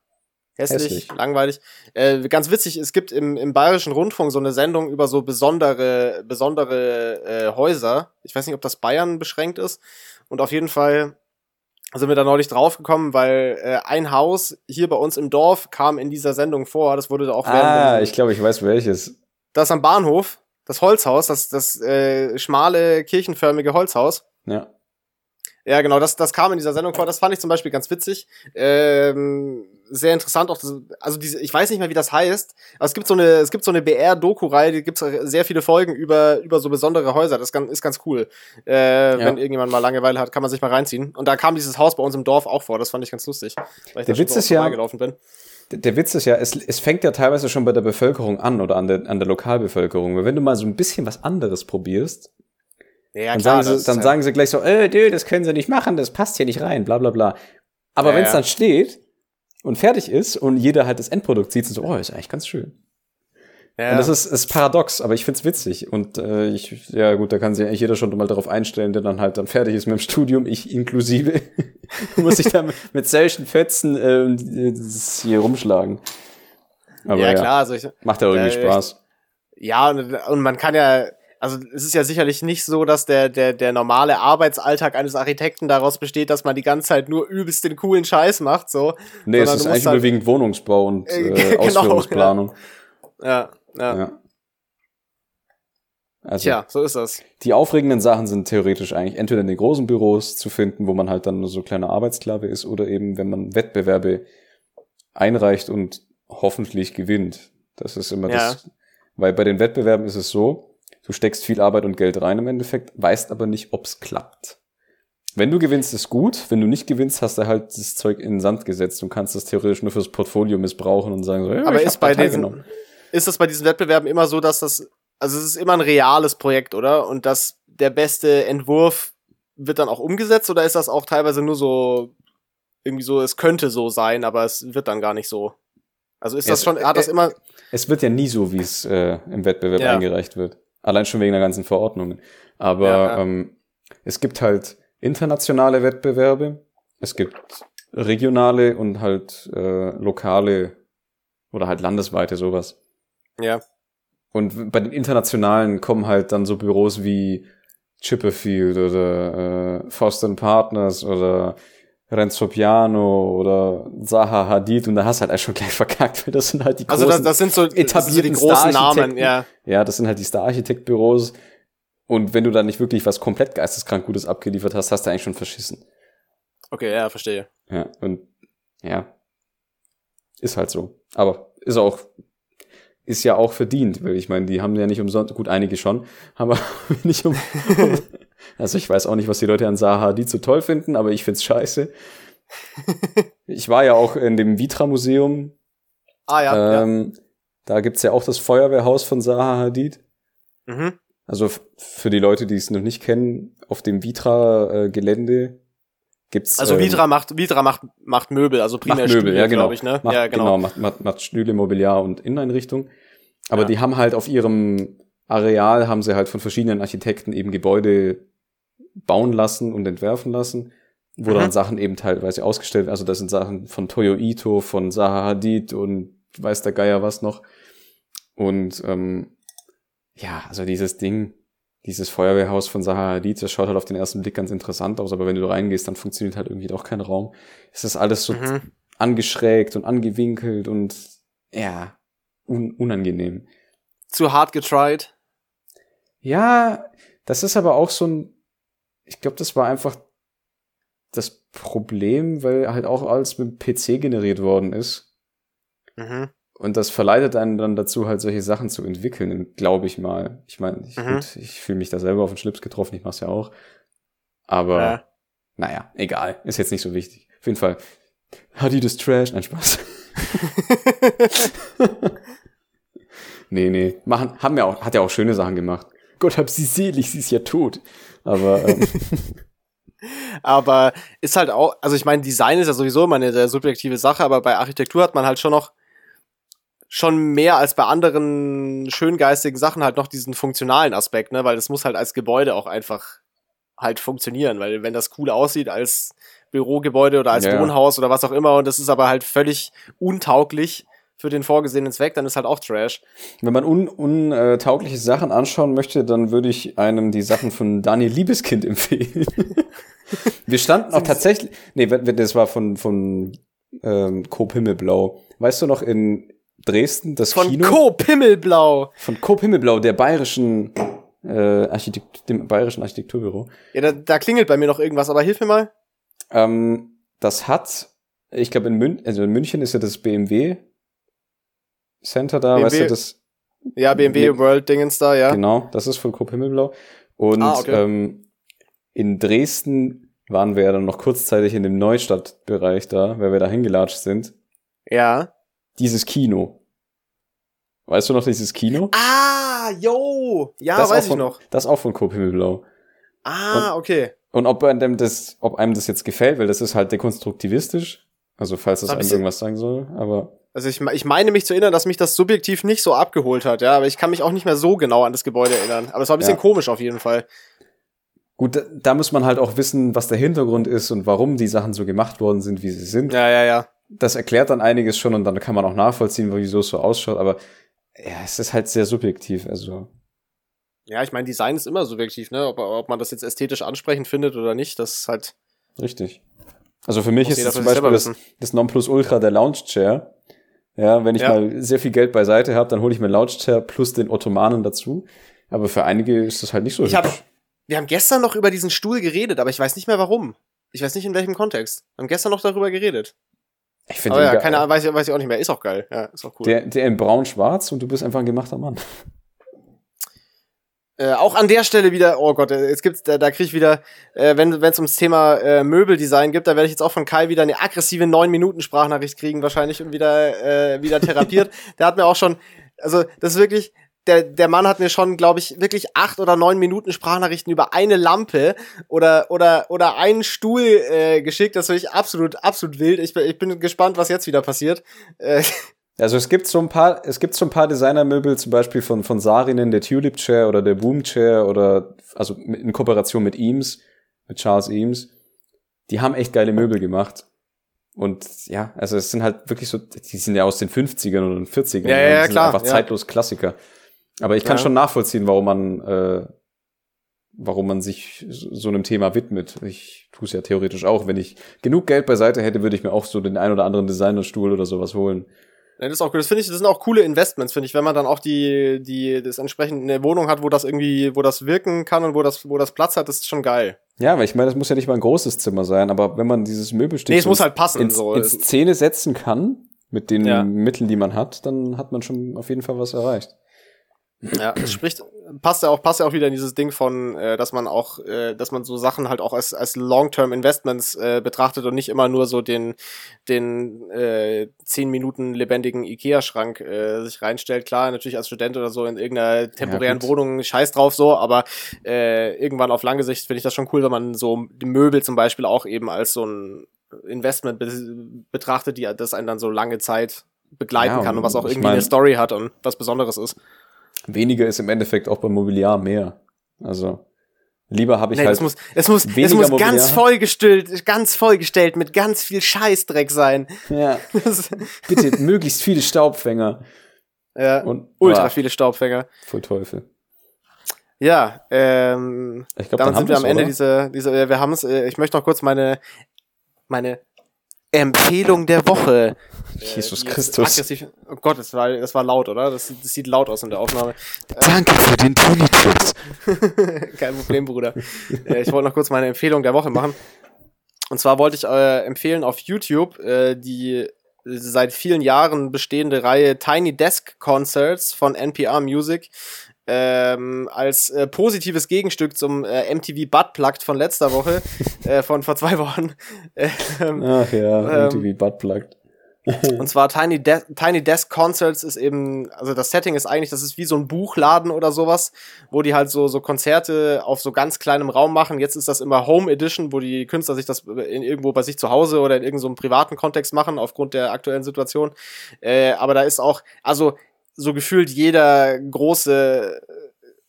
[SPEAKER 1] Hässlich, hässlich. langweilig. Äh, ganz witzig, es gibt im, im Bayerischen Rundfunk so eine Sendung über so besondere, besondere äh, Häuser. Ich weiß nicht, ob das Bayern beschränkt ist. Und auf jeden Fall sind wir da neulich draufgekommen, weil äh, ein Haus hier bei uns im Dorf kam in dieser Sendung vor. Das wurde da auch
[SPEAKER 2] Ah, ich glaube, ich weiß welches.
[SPEAKER 1] Das am Bahnhof, das Holzhaus, das, das äh, schmale, kirchenförmige Holzhaus.
[SPEAKER 2] Ja.
[SPEAKER 1] Ja, genau, das, das kam in dieser Sendung vor. Das fand ich zum Beispiel ganz witzig. Ähm, sehr interessant auch. Das, also diese, ich weiß nicht mehr, wie das heißt, aber es gibt so eine, es gibt so eine BR-Doku-Reihe, die gibt sehr viele Folgen über, über so besondere Häuser. Das ist ganz cool. Äh, ja. Wenn irgendjemand mal Langeweile hat, kann man sich mal reinziehen. Und da kam dieses Haus bei uns im Dorf auch vor. Das fand ich ganz lustig.
[SPEAKER 2] Weil ich Der Witz ist ja, bin. Der Witz ist ja, es, es fängt ja teilweise schon bei der Bevölkerung an oder an der, an der Lokalbevölkerung. Weil wenn du mal so ein bisschen was anderes probierst, ja, dann klar, sagen, sie, dann halt sagen sie gleich so, äh, dude, das können sie nicht machen, das passt hier nicht rein, bla bla bla. Aber ja, wenn es dann steht und fertig ist und jeder halt das Endprodukt sieht und so, oh, ist eigentlich ganz schön. Ja. Und das ist, ist paradox, aber ich find's witzig. Und äh, ich, ja gut, da kann sich eigentlich jeder schon mal darauf einstellen, der dann halt dann fertig ist mit dem Studium, ich inklusive, (laughs) muss sich da mit, solchen Fetzen äh, hier rumschlagen.
[SPEAKER 1] Aber ja, klar, also ich,
[SPEAKER 2] macht ja irgendwie äh, Spaß.
[SPEAKER 1] Ja, und, und man kann ja, also es ist ja sicherlich nicht so, dass der, der, der normale Arbeitsalltag eines Architekten daraus besteht, dass man die ganze Zeit nur übelst den coolen Scheiß macht, so.
[SPEAKER 2] Nee, es ist eigentlich halt, überwiegend Wohnungsbau und (laughs) äh, genau, Ausführungsplanung.
[SPEAKER 1] Ja, ja. Ja.
[SPEAKER 2] ja.
[SPEAKER 1] Also, ja, so ist das.
[SPEAKER 2] Die aufregenden Sachen sind theoretisch eigentlich entweder in den großen Büros zu finden, wo man halt dann nur so kleiner Arbeitsklave ist, oder eben, wenn man Wettbewerbe einreicht und hoffentlich gewinnt. Das ist immer ja. das. Weil bei den Wettbewerben ist es so, du steckst viel Arbeit und Geld rein im Endeffekt, weißt aber nicht, ob's klappt. Wenn du gewinnst, ist gut. Wenn du nicht gewinnst, hast du halt das Zeug in den Sand gesetzt und kannst das theoretisch nur fürs Portfolio missbrauchen und sagen so, ja,
[SPEAKER 1] aber ist bei diesen, ist das bei diesen Wettbewerben immer so, dass das, also es ist immer ein reales Projekt, oder? Und dass der beste Entwurf wird dann auch umgesetzt oder ist das auch teilweise nur so irgendwie so, es könnte so sein, aber es wird dann gar nicht so? Also ist das es, schon, hat das immer.
[SPEAKER 2] Es wird ja nie so, wie es äh, im Wettbewerb ja. eingereicht wird. Allein schon wegen der ganzen Verordnungen. Aber ja, ja. Ähm, es gibt halt internationale Wettbewerbe, es gibt regionale und halt äh, lokale oder halt landesweite sowas.
[SPEAKER 1] Ja.
[SPEAKER 2] Und bei den internationalen kommen halt dann so Büros wie Chipperfield oder äh, Foster Partners oder Renzo Piano oder Zaha Hadid und da hast du halt schon gleich (laughs) verkackt, weil das sind halt die
[SPEAKER 1] großen, also das, das sind so etablierten so großen Namen, ja.
[SPEAKER 2] Ja, das sind halt die Star-Architekt-Büros und wenn du dann nicht wirklich was komplett geisteskrank Gutes abgeliefert hast, hast du eigentlich schon verschissen.
[SPEAKER 1] Okay, ja, verstehe.
[SPEAKER 2] Ja, und ja, ist halt so. Aber ist auch, ist ja auch verdient, weil ich meine, die haben ja nicht umsonst, gut, einige schon, aber (laughs) nicht um, (laughs) also ich weiß auch nicht, was die Leute an Zaha die so toll finden, aber ich find's scheiße. (laughs) ich war ja auch in dem Vitra-Museum.
[SPEAKER 1] Ah ja, ähm,
[SPEAKER 2] ja. Da gibt's ja auch das Feuerwehrhaus von Zaha Hadid. Mhm. Also für die Leute, die es noch nicht kennen, auf dem Vitra-Gelände gibt's.
[SPEAKER 1] Also Vitra ähm, macht Vitra macht macht Möbel, also
[SPEAKER 2] primär macht Möbel, Stühle, ja genau. Ich, ne? Macht, ja genau. genau macht, macht, macht Stühle, Mobiliar und Inneneinrichtung. Aber ja. die haben halt auf ihrem Areal haben sie halt von verschiedenen Architekten eben Gebäude bauen lassen und entwerfen lassen, wo mhm. dann Sachen eben teilweise ausgestellt werden. Also das sind Sachen von Toyo Ito, von Zaha Hadid und weiß der Geier was noch. Und ähm, ja, also dieses Ding, dieses Feuerwehrhaus von Hadid, das schaut halt auf den ersten Blick ganz interessant aus, aber wenn du reingehst, dann funktioniert halt irgendwie auch kein Raum. Es ist alles so mhm. angeschrägt und angewinkelt und ja, un unangenehm.
[SPEAKER 1] Zu hart getried?
[SPEAKER 2] Ja, das ist aber auch so ein ich glaube, das war einfach das Problem, weil halt auch alles mit PC generiert worden ist. Mhm. Und das verleitet einen dann dazu, halt solche Sachen zu entwickeln, glaube ich mal. Ich meine, ich, mhm. ich fühle mich da selber auf den Schlips getroffen, ich mach's ja auch. Aber ja. naja, egal. Ist jetzt nicht so wichtig. Auf jeden Fall. Hat die das Trash? Nein, Spaß. (laughs) nee, nee. Machen, haben ja auch, hat ja auch schöne Sachen gemacht. Gott hab sie selig, sie ist ja tot. Aber, ähm. (laughs)
[SPEAKER 1] aber ist halt auch, also ich meine, Design ist ja sowieso immer eine sehr subjektive Sache, aber bei Architektur hat man halt schon noch schon mehr als bei anderen schöngeistigen Sachen halt noch diesen funktionalen Aspekt, ne, weil das muss halt als Gebäude auch einfach halt funktionieren, weil wenn das cool aussieht als Bürogebäude oder als ja. Wohnhaus oder was auch immer und das ist aber halt völlig untauglich, für den vorgesehenen Zweck, dann ist halt auch Trash.
[SPEAKER 2] Wenn man untaugliche un, äh, Sachen anschauen möchte, dann würde ich einem die Sachen von Daniel Liebeskind (laughs) empfehlen. Wir standen auch tatsächlich, nee, das war von, von ähm, Coop Himmelblau. Weißt du noch, in Dresden das
[SPEAKER 1] von
[SPEAKER 2] Kino?
[SPEAKER 1] Von Coop Himmelblau!
[SPEAKER 2] Von Coop Himmelblau, der bayerischen äh, Architekt, dem bayerischen Architekturbüro.
[SPEAKER 1] Ja, da, da klingelt bei mir noch irgendwas, aber hilf mir mal.
[SPEAKER 2] Ähm, das hat, ich glaube in München, also in München ist ja das BMW Center da, BMW, weißt du, das.
[SPEAKER 1] Ja, BMW World Dingens da, ja.
[SPEAKER 2] Genau, das ist von Coop Himmelblau. Und ah, okay. ähm, in Dresden waren wir ja dann noch kurzzeitig in dem Neustadtbereich da, weil wir da hingelatscht sind.
[SPEAKER 1] Ja.
[SPEAKER 2] Dieses Kino. Weißt du noch dieses Kino?
[SPEAKER 1] Ah, yo! Ja, das weiß
[SPEAKER 2] von,
[SPEAKER 1] ich noch.
[SPEAKER 2] Das auch von Coop Himmelblau.
[SPEAKER 1] Ah, und, okay.
[SPEAKER 2] Und ob einem das, ob einem das jetzt gefällt, weil das ist halt dekonstruktivistisch. Also falls das, das einem irgendwas sagen soll, aber.
[SPEAKER 1] Also ich, ich meine mich zu erinnern, dass mich das subjektiv nicht so abgeholt hat, ja, aber ich kann mich auch nicht mehr so genau an das Gebäude erinnern. Aber es war ein bisschen ja. komisch auf jeden Fall.
[SPEAKER 2] Gut, da, da, muss man halt auch wissen, was der Hintergrund ist und warum die Sachen so gemacht worden sind, wie sie sind.
[SPEAKER 1] Ja, ja, ja.
[SPEAKER 2] Das erklärt dann einiges schon und dann kann man auch nachvollziehen, wieso es so ausschaut, aber ja, es ist halt sehr subjektiv, also.
[SPEAKER 1] Ja, ich meine, Design ist immer subjektiv, ne? Ob, ob man das jetzt ästhetisch ansprechend findet oder nicht, das ist halt.
[SPEAKER 2] Richtig. Also für mich ist es zum Beispiel das, das Nonplusultra der Lounge Chair. Ja, wenn ich ja. mal sehr viel Geld beiseite habe, dann hole ich mir Lounge Chair plus den Ottomanen dazu. Aber für einige ist das halt nicht so.
[SPEAKER 1] Ich hab, wir haben gestern noch über diesen Stuhl geredet, aber ich weiß nicht mehr warum. Ich weiß nicht in welchem Kontext. Wir haben gestern noch darüber geredet. Ich finde ja, keine Ahnung, weiß ich, weiß ich auch nicht mehr. Ist auch geil. Ja, ist auch cool.
[SPEAKER 2] Der, der in braun-schwarz und du bist einfach ein gemachter Mann.
[SPEAKER 1] Äh, auch an der Stelle wieder, oh Gott, jetzt gibt's, da, da krieg ich wieder, äh, wenn es ums Thema äh, Möbeldesign gibt, da werde ich jetzt auch von Kai wieder eine aggressive 9 Minuten Sprachnachricht kriegen wahrscheinlich und wieder äh, wieder therapiert. (laughs) der hat mir auch schon, also das ist wirklich, der, der Mann hat mir schon, glaube ich, wirklich acht oder neun Minuten Sprachnachrichten über eine Lampe oder, oder, oder einen Stuhl äh, geschickt. Das finde ich absolut, absolut wild. Ich, ich bin gespannt, was jetzt wieder passiert. Äh. (laughs)
[SPEAKER 2] Also es gibt so ein paar, es gibt so ein paar Designermöbel, zum Beispiel von, von Sarinen, der Tulip Chair oder der Boom Chair oder, also in Kooperation mit Eames, mit Charles Eames. Die haben echt geile Möbel gemacht. Und ja, also es sind halt wirklich so, die sind ja aus den 50ern oder den 40ern.
[SPEAKER 1] Ja, ja, ja
[SPEAKER 2] die
[SPEAKER 1] klar.
[SPEAKER 2] Einfach ja. zeitlos Klassiker. Aber ich kann ja. schon nachvollziehen, warum man, äh, warum man sich so einem Thema widmet. Ich tue es ja theoretisch auch. Wenn ich genug Geld beiseite hätte, würde ich mir auch so den ein oder anderen Designerstuhl oder sowas holen.
[SPEAKER 1] Ja, das ist auch gut. Das finde ich, das sind auch coole Investments, finde ich, wenn man dann auch die, die, das entsprechend eine Wohnung hat, wo das irgendwie, wo das wirken kann und wo das, wo das Platz hat, das ist schon geil.
[SPEAKER 2] Ja, weil ich meine, das muss ja nicht mal ein großes Zimmer sein, aber wenn man dieses Möbelstück
[SPEAKER 1] nee, es muss halt passen,
[SPEAKER 2] ins,
[SPEAKER 1] so.
[SPEAKER 2] ins Szene setzen kann, mit den ja. Mitteln, die man hat, dann hat man schon auf jeden Fall was erreicht.
[SPEAKER 1] Ja, es spricht, passt ja auch, passt ja auch wieder in dieses Ding von, äh, dass man auch, äh, dass man so Sachen halt auch als, als Long-Term Investments äh, betrachtet und nicht immer nur so den, den äh, zehn Minuten lebendigen IKEA-Schrank äh, sich reinstellt. Klar, natürlich als Student oder so in irgendeiner temporären ja, Wohnung scheiß drauf so, aber äh, irgendwann auf lange Sicht finde ich das schon cool, wenn man so die Möbel zum Beispiel auch eben als so ein Investment be betrachtet, die das einen dann so lange Zeit begleiten ja, kann und was auch irgendwie mein, eine Story hat und was Besonderes ist
[SPEAKER 2] weniger ist im Endeffekt auch beim Mobiliar mehr. Also lieber habe ich nee, halt.
[SPEAKER 1] Es muss, es muss, es muss ganz vollgestellt, ganz vollgestellt mit ganz viel Scheißdreck sein.
[SPEAKER 2] Ja. (laughs) Bitte möglichst viele Staubfänger.
[SPEAKER 1] Ja. Und ultra ah, viele Staubfänger.
[SPEAKER 2] Voll Teufel.
[SPEAKER 1] Ja, ähm, ich glaub, dann, dann sind wir am Ende dieser, dieser, wir haben es, äh, ich möchte noch kurz meine, meine Empfehlung der Woche.
[SPEAKER 2] Jesus Christus.
[SPEAKER 1] Oh Gott, das war, das war laut, oder? Das, das sieht laut aus in der Aufnahme.
[SPEAKER 2] Danke für den Toni-Tipps. (laughs)
[SPEAKER 1] Kein Problem, Bruder. Äh, ich wollte noch kurz meine Empfehlung der Woche machen. Und zwar wollte ich äh, empfehlen auf YouTube äh, die seit vielen Jahren bestehende Reihe Tiny Desk Concerts von NPR Music ähm, als äh, positives Gegenstück zum äh, MTV Butt Plugged von letzter Woche, (laughs) äh, von vor zwei Wochen. (laughs)
[SPEAKER 2] Ähm, Ach ja, MTV ähm, Butt Plugged.
[SPEAKER 1] und zwar Tiny, De Tiny Desk Concerts ist eben, also das Setting ist eigentlich, das ist wie so ein Buchladen oder sowas, wo die halt so, so Konzerte auf so ganz kleinem Raum machen. Jetzt ist das immer Home Edition, wo die Künstler sich das in, irgendwo bei sich zu Hause oder in irgendeinem so privaten Kontext machen, aufgrund der aktuellen Situation. Äh, aber da ist auch, also so gefühlt jeder große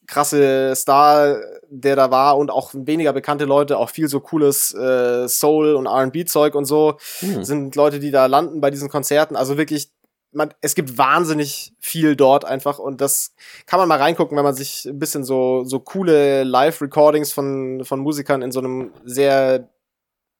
[SPEAKER 1] krasse Star, der da war und auch weniger bekannte Leute, auch viel so cooles äh, Soul und R&B-Zeug und so, hm. sind Leute, die da landen bei diesen Konzerten. Also wirklich, man, es gibt wahnsinnig viel dort einfach und das kann man mal reingucken, wenn man sich ein bisschen so, so coole Live-Recordings von, von Musikern in so einem sehr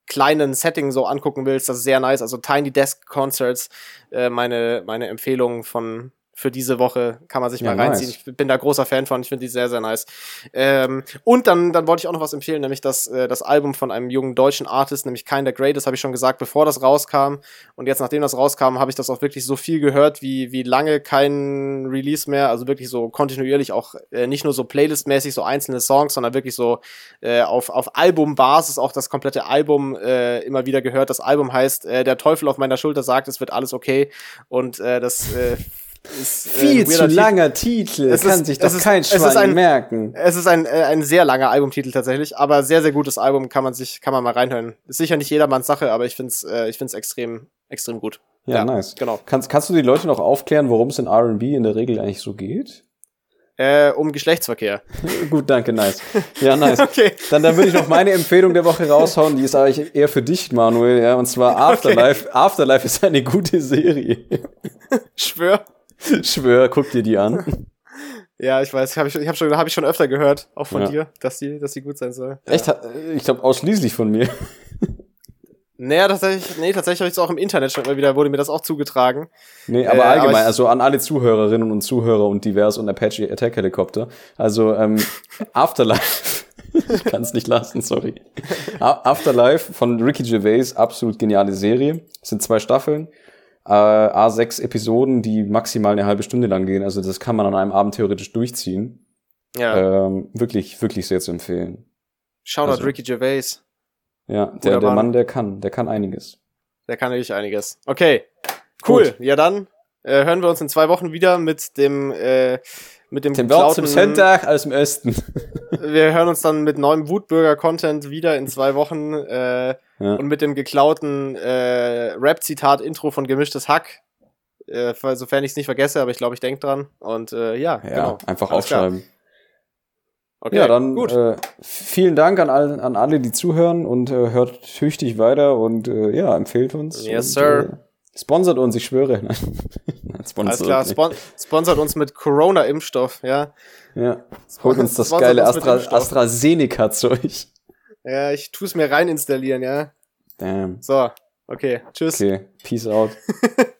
[SPEAKER 1] kleinen Setting so angucken willst. Das ist sehr nice. Also Tiny Desk Concerts, äh, meine, meine Empfehlung von, für diese Woche kann man sich ja, mal reinziehen. Nice. Ich bin da großer Fan von, ich finde die sehr, sehr nice. Ähm, und dann, dann wollte ich auch noch was empfehlen, nämlich das, äh, das Album von einem jungen deutschen Artist, nämlich Kinda Great, das habe ich schon gesagt, bevor das rauskam. Und jetzt, nachdem das rauskam, habe ich das auch wirklich so viel gehört, wie, wie lange kein Release mehr, also wirklich so kontinuierlich auch äh, nicht nur so playlistmäßig so einzelne Songs, sondern wirklich so äh, auf, auf Albumbasis auch das komplette Album äh, immer wieder gehört. Das Album heißt äh, Der Teufel auf meiner Schulter sagt, es wird alles okay. Und äh, das äh,
[SPEAKER 2] ist, äh, Viel zu langer Titel, es kann ist, sich doch kein Schwein ein, merken.
[SPEAKER 1] Es ist ein, äh, ein sehr langer Albumtitel tatsächlich, aber sehr, sehr gutes Album, kann man sich, kann man mal reinhören. Ist sicher nicht jedermanns Sache, aber ich find's, äh, ich find's extrem, extrem gut.
[SPEAKER 2] Ja, ja, nice. Genau. Kannst, kannst du die Leute noch aufklären, worum es in R&B in der Regel eigentlich so geht?
[SPEAKER 1] Äh, um Geschlechtsverkehr. (laughs)
[SPEAKER 2] Gut, danke, nice. Ja, (laughs) nice. okay. Dann, dann würde ich noch meine Empfehlung der Woche raushauen, die ist eigentlich eher für dich, Manuel, ja, und zwar (laughs) Afterlife. Okay. Afterlife ist eine gute Serie.
[SPEAKER 1] Schwör. (laughs)
[SPEAKER 2] Schwör, guck dir die an. (laughs)
[SPEAKER 1] Ja, ich weiß, habe ich, ich hab schon, hab ich schon öfter gehört, auch von ja. dir, dass die, dass die gut sein soll.
[SPEAKER 2] Echt? Ja. Ich glaube ausschließlich von mir. (laughs)
[SPEAKER 1] Naja, tatsächlich, nee, tatsächlich habe ich es auch im Internet schon mal wieder, wurde mir das auch zugetragen.
[SPEAKER 2] Nee, aber äh, allgemein, aber also an alle Zuhörerinnen und Zuhörer und divers und Apache Attack Helikopter. Also ähm, Afterlife, ich kann es nicht lassen, sorry. Afterlife von Ricky Gervais, absolut geniale Serie. Es sind zwei Staffeln, äh, A6 Episoden, die maximal eine halbe Stunde lang gehen. Also das kann man an einem Abend theoretisch durchziehen. Ja. Ähm, wirklich, wirklich sehr zu empfehlen.
[SPEAKER 1] Shoutout also, Ricky Gervais.
[SPEAKER 2] Ja, der, der Mann, der kann, der kann einiges.
[SPEAKER 1] Der kann wirklich einiges. Okay, cool. Gut. Ja, dann äh, hören wir uns in zwei Wochen wieder mit dem äh, mit dem,
[SPEAKER 2] dem zum Sonntag aus dem Osten.
[SPEAKER 1] wir hören uns dann mit neuem Wutbürger-Content wieder in zwei Wochen äh, ja. und mit dem geklauten äh, Rap-Zitat-Intro von Gemischtes Hack. Äh, sofern ich es nicht vergesse, aber ich glaube, ich denke dran. Und äh, ja,
[SPEAKER 2] ja genau. einfach Alles aufschreiben. Klar. Okay, ja, dann gut. Äh, vielen Dank an, all, an alle, die zuhören und äh, hört tüchtig weiter und äh, ja, empfehlt uns.
[SPEAKER 1] Yes,
[SPEAKER 2] und,
[SPEAKER 1] sir.
[SPEAKER 2] Äh, sponsert uns, ich schwöre. (laughs) Nein,
[SPEAKER 1] sponsert Alles klar, spon sponsert uns mit Corona-Impfstoff, ja.
[SPEAKER 2] Ja, holt uns das geile uns Astra AstraZeneca-Zeug.
[SPEAKER 1] Ja, ich tu's mir rein installieren, ja.
[SPEAKER 2] Damn.
[SPEAKER 1] So, okay, tschüss.
[SPEAKER 2] Okay, peace out. (laughs)